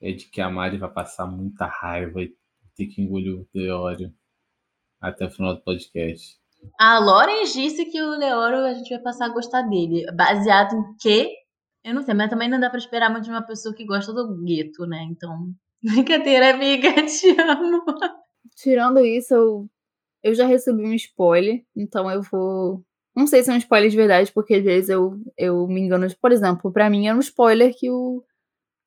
é de que a Mari vai passar muita raiva e ter que engolir o Leório até o final do podcast. a Lauren disse que o Leoro a gente vai passar a gostar dele. Baseado em quê? Eu não sei, mas também não dá pra esperar muito de uma pessoa que gosta do gueto, né? Então, (laughs) brincadeira, amiga, (laughs) te amo. Tirando isso, eu, eu já recebi um spoiler, então eu vou. Não sei se é um spoiler de verdade, porque às vezes eu, eu me engano. Por exemplo, pra mim era um spoiler que o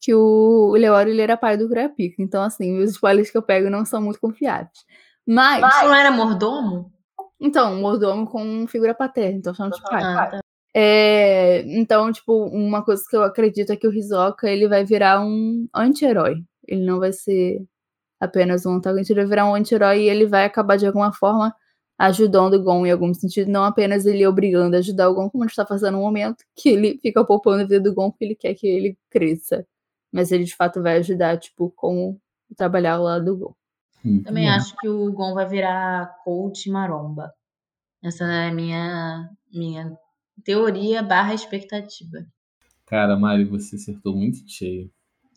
que o Leório ele era pai do Kurapika. Então, assim, os spoilers que eu pego não são muito confiáveis. Mas, Isso não era mordomo? então, mordomo com figura paterna, então chama de pai. Ah, tá. É, então, tipo, uma coisa que eu acredito é que o Hisoka ele vai virar um anti-herói. Ele não vai ser apenas um antagonista, ele vai virar um anti-herói e ele vai acabar de alguma forma ajudando o Gon em algum sentido, não apenas ele obrigando a ajudar o Gon, como a gente tá fazendo no momento, que ele fica poupando a vida do Gon porque ele quer que ele cresça. Mas ele de fato vai ajudar, tipo, como trabalhar lado do Gon. Muito Também bom. acho que o Gon vai virar coach maromba. Essa é a minha, minha teoria barra expectativa. Cara, Mari, você acertou muito cheio.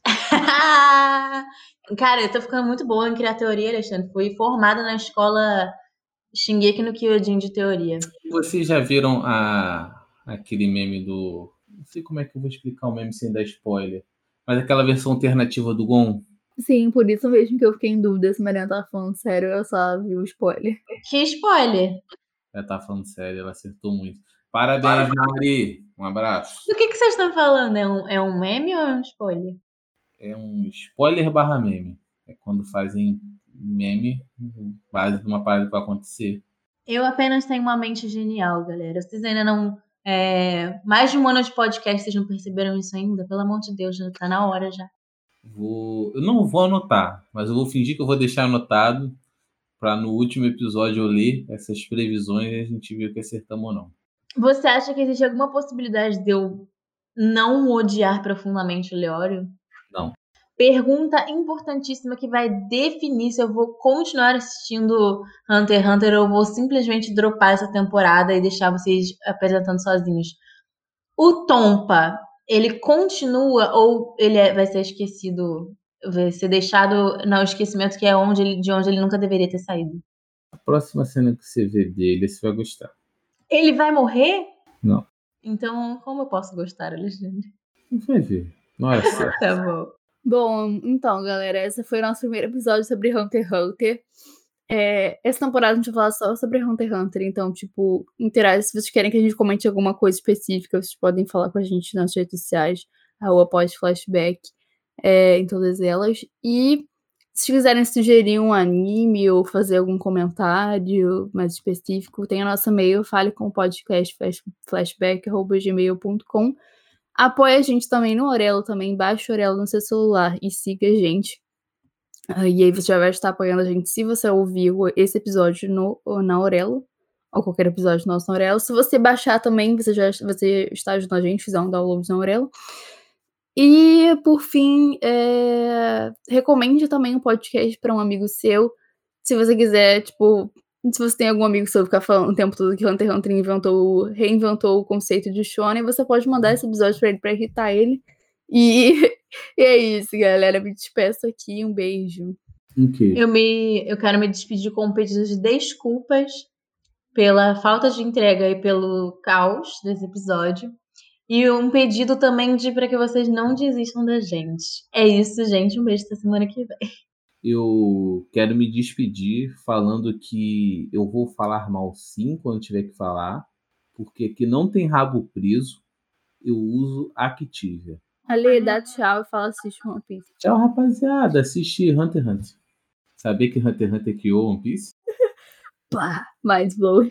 (laughs) Cara, eu tô ficando muito boa em criar teoria, Alexandre. Fui formada na escola Shingeki no Kyojin de teoria. Vocês já viram a, aquele meme do. Não sei como é que eu vou explicar o meme sem dar spoiler. Mas aquela versão alternativa do Gon. Sim, por isso mesmo que eu fiquei em dúvida se a Mariana tava falando sério, eu só vi o spoiler. Que spoiler! Ela tá falando sério, ela acertou muito. Parabéns, Mari. Um abraço. Do que, que vocês estão falando? É um, é um meme ou é um spoiler? É um spoiler barra meme. É quando fazem meme base de uma parada que vai acontecer. Eu apenas tenho uma mente genial, galera. Vocês ainda não. É, mais de um ano de podcast, vocês não perceberam isso ainda? Pelo amor de Deus, já tá na hora já. Vou, eu não vou anotar, mas eu vou fingir que eu vou deixar anotado para no último episódio eu ler essas previsões e a gente ver o que acertamos ou não. Você acha que existe alguma possibilidade de eu não odiar profundamente o Leório? Pergunta importantíssima que vai definir se eu vou continuar assistindo Hunter x Hunter ou vou simplesmente dropar essa temporada e deixar vocês apresentando sozinhos. O Tompa, ele continua ou ele é- vai ser esquecido, vai ser deixado no esquecimento que é onde ele, de onde ele nunca deveria ter saído? A próxima cena que você vê dele, você vai gostar. Ele vai morrer? Não. Então, como eu posso gostar, Alexandre? Não vai ver. Não é (laughs) certo. Tá bom. Bom, então, galera, esse foi o nosso primeiro episódio sobre Hunter x Hunter. É, essa temporada a gente vai falar só sobre Hunter x Hunter, então, tipo, interage se vocês querem que a gente comente alguma coisa específica, vocês podem falar com a gente nas redes sociais, arroba pós-flashback, é, em todas elas. E se quiserem sugerir um anime ou fazer algum comentário mais específico, tem a nossa e-mail, fale com o podcast flashback.gmail.com. Apoie a gente também no Orelo, também baixe o Orelo no seu celular e siga a gente. Ah, E aí você já vai estar apoiando a gente se você ouviu esse episódio no, na Orelo, ou qualquer episódio nosso na Orelo. Se você baixar também, você já você está ajudando a gente, fizer um download na Orelo. E, por fim, é, recomende também o podcast para um amigo seu. Se você quiser, tipo, se você tem algum amigo seu ficar falando o tempo todo que Hunter x Hunter inventou, reinventou o conceito de shonen, você pode mandar esse episódio para ele para irritar ele. E, (laughs) e é isso, galera. Me despeço aqui. Um beijo. O quê? Eu, me, eu quero me despedir com um pedido de desculpas pela falta de entrega e pelo caos desse episódio. E um pedido também de para que vocês não desistam da gente. É isso, gente. Um beijo até semana que vem. Eu quero me despedir falando que eu vou falar mal sim quando tiver que falar, porque aqui não tem rabo preso, eu uso Activia. Ale, dá tchau e fala assiste One Piece. Tchau, rapaziada. Assiste Hunter x Hunter. Sabia que Hunter x Hunter criou One Piece? (laughs) Pá, mais blow.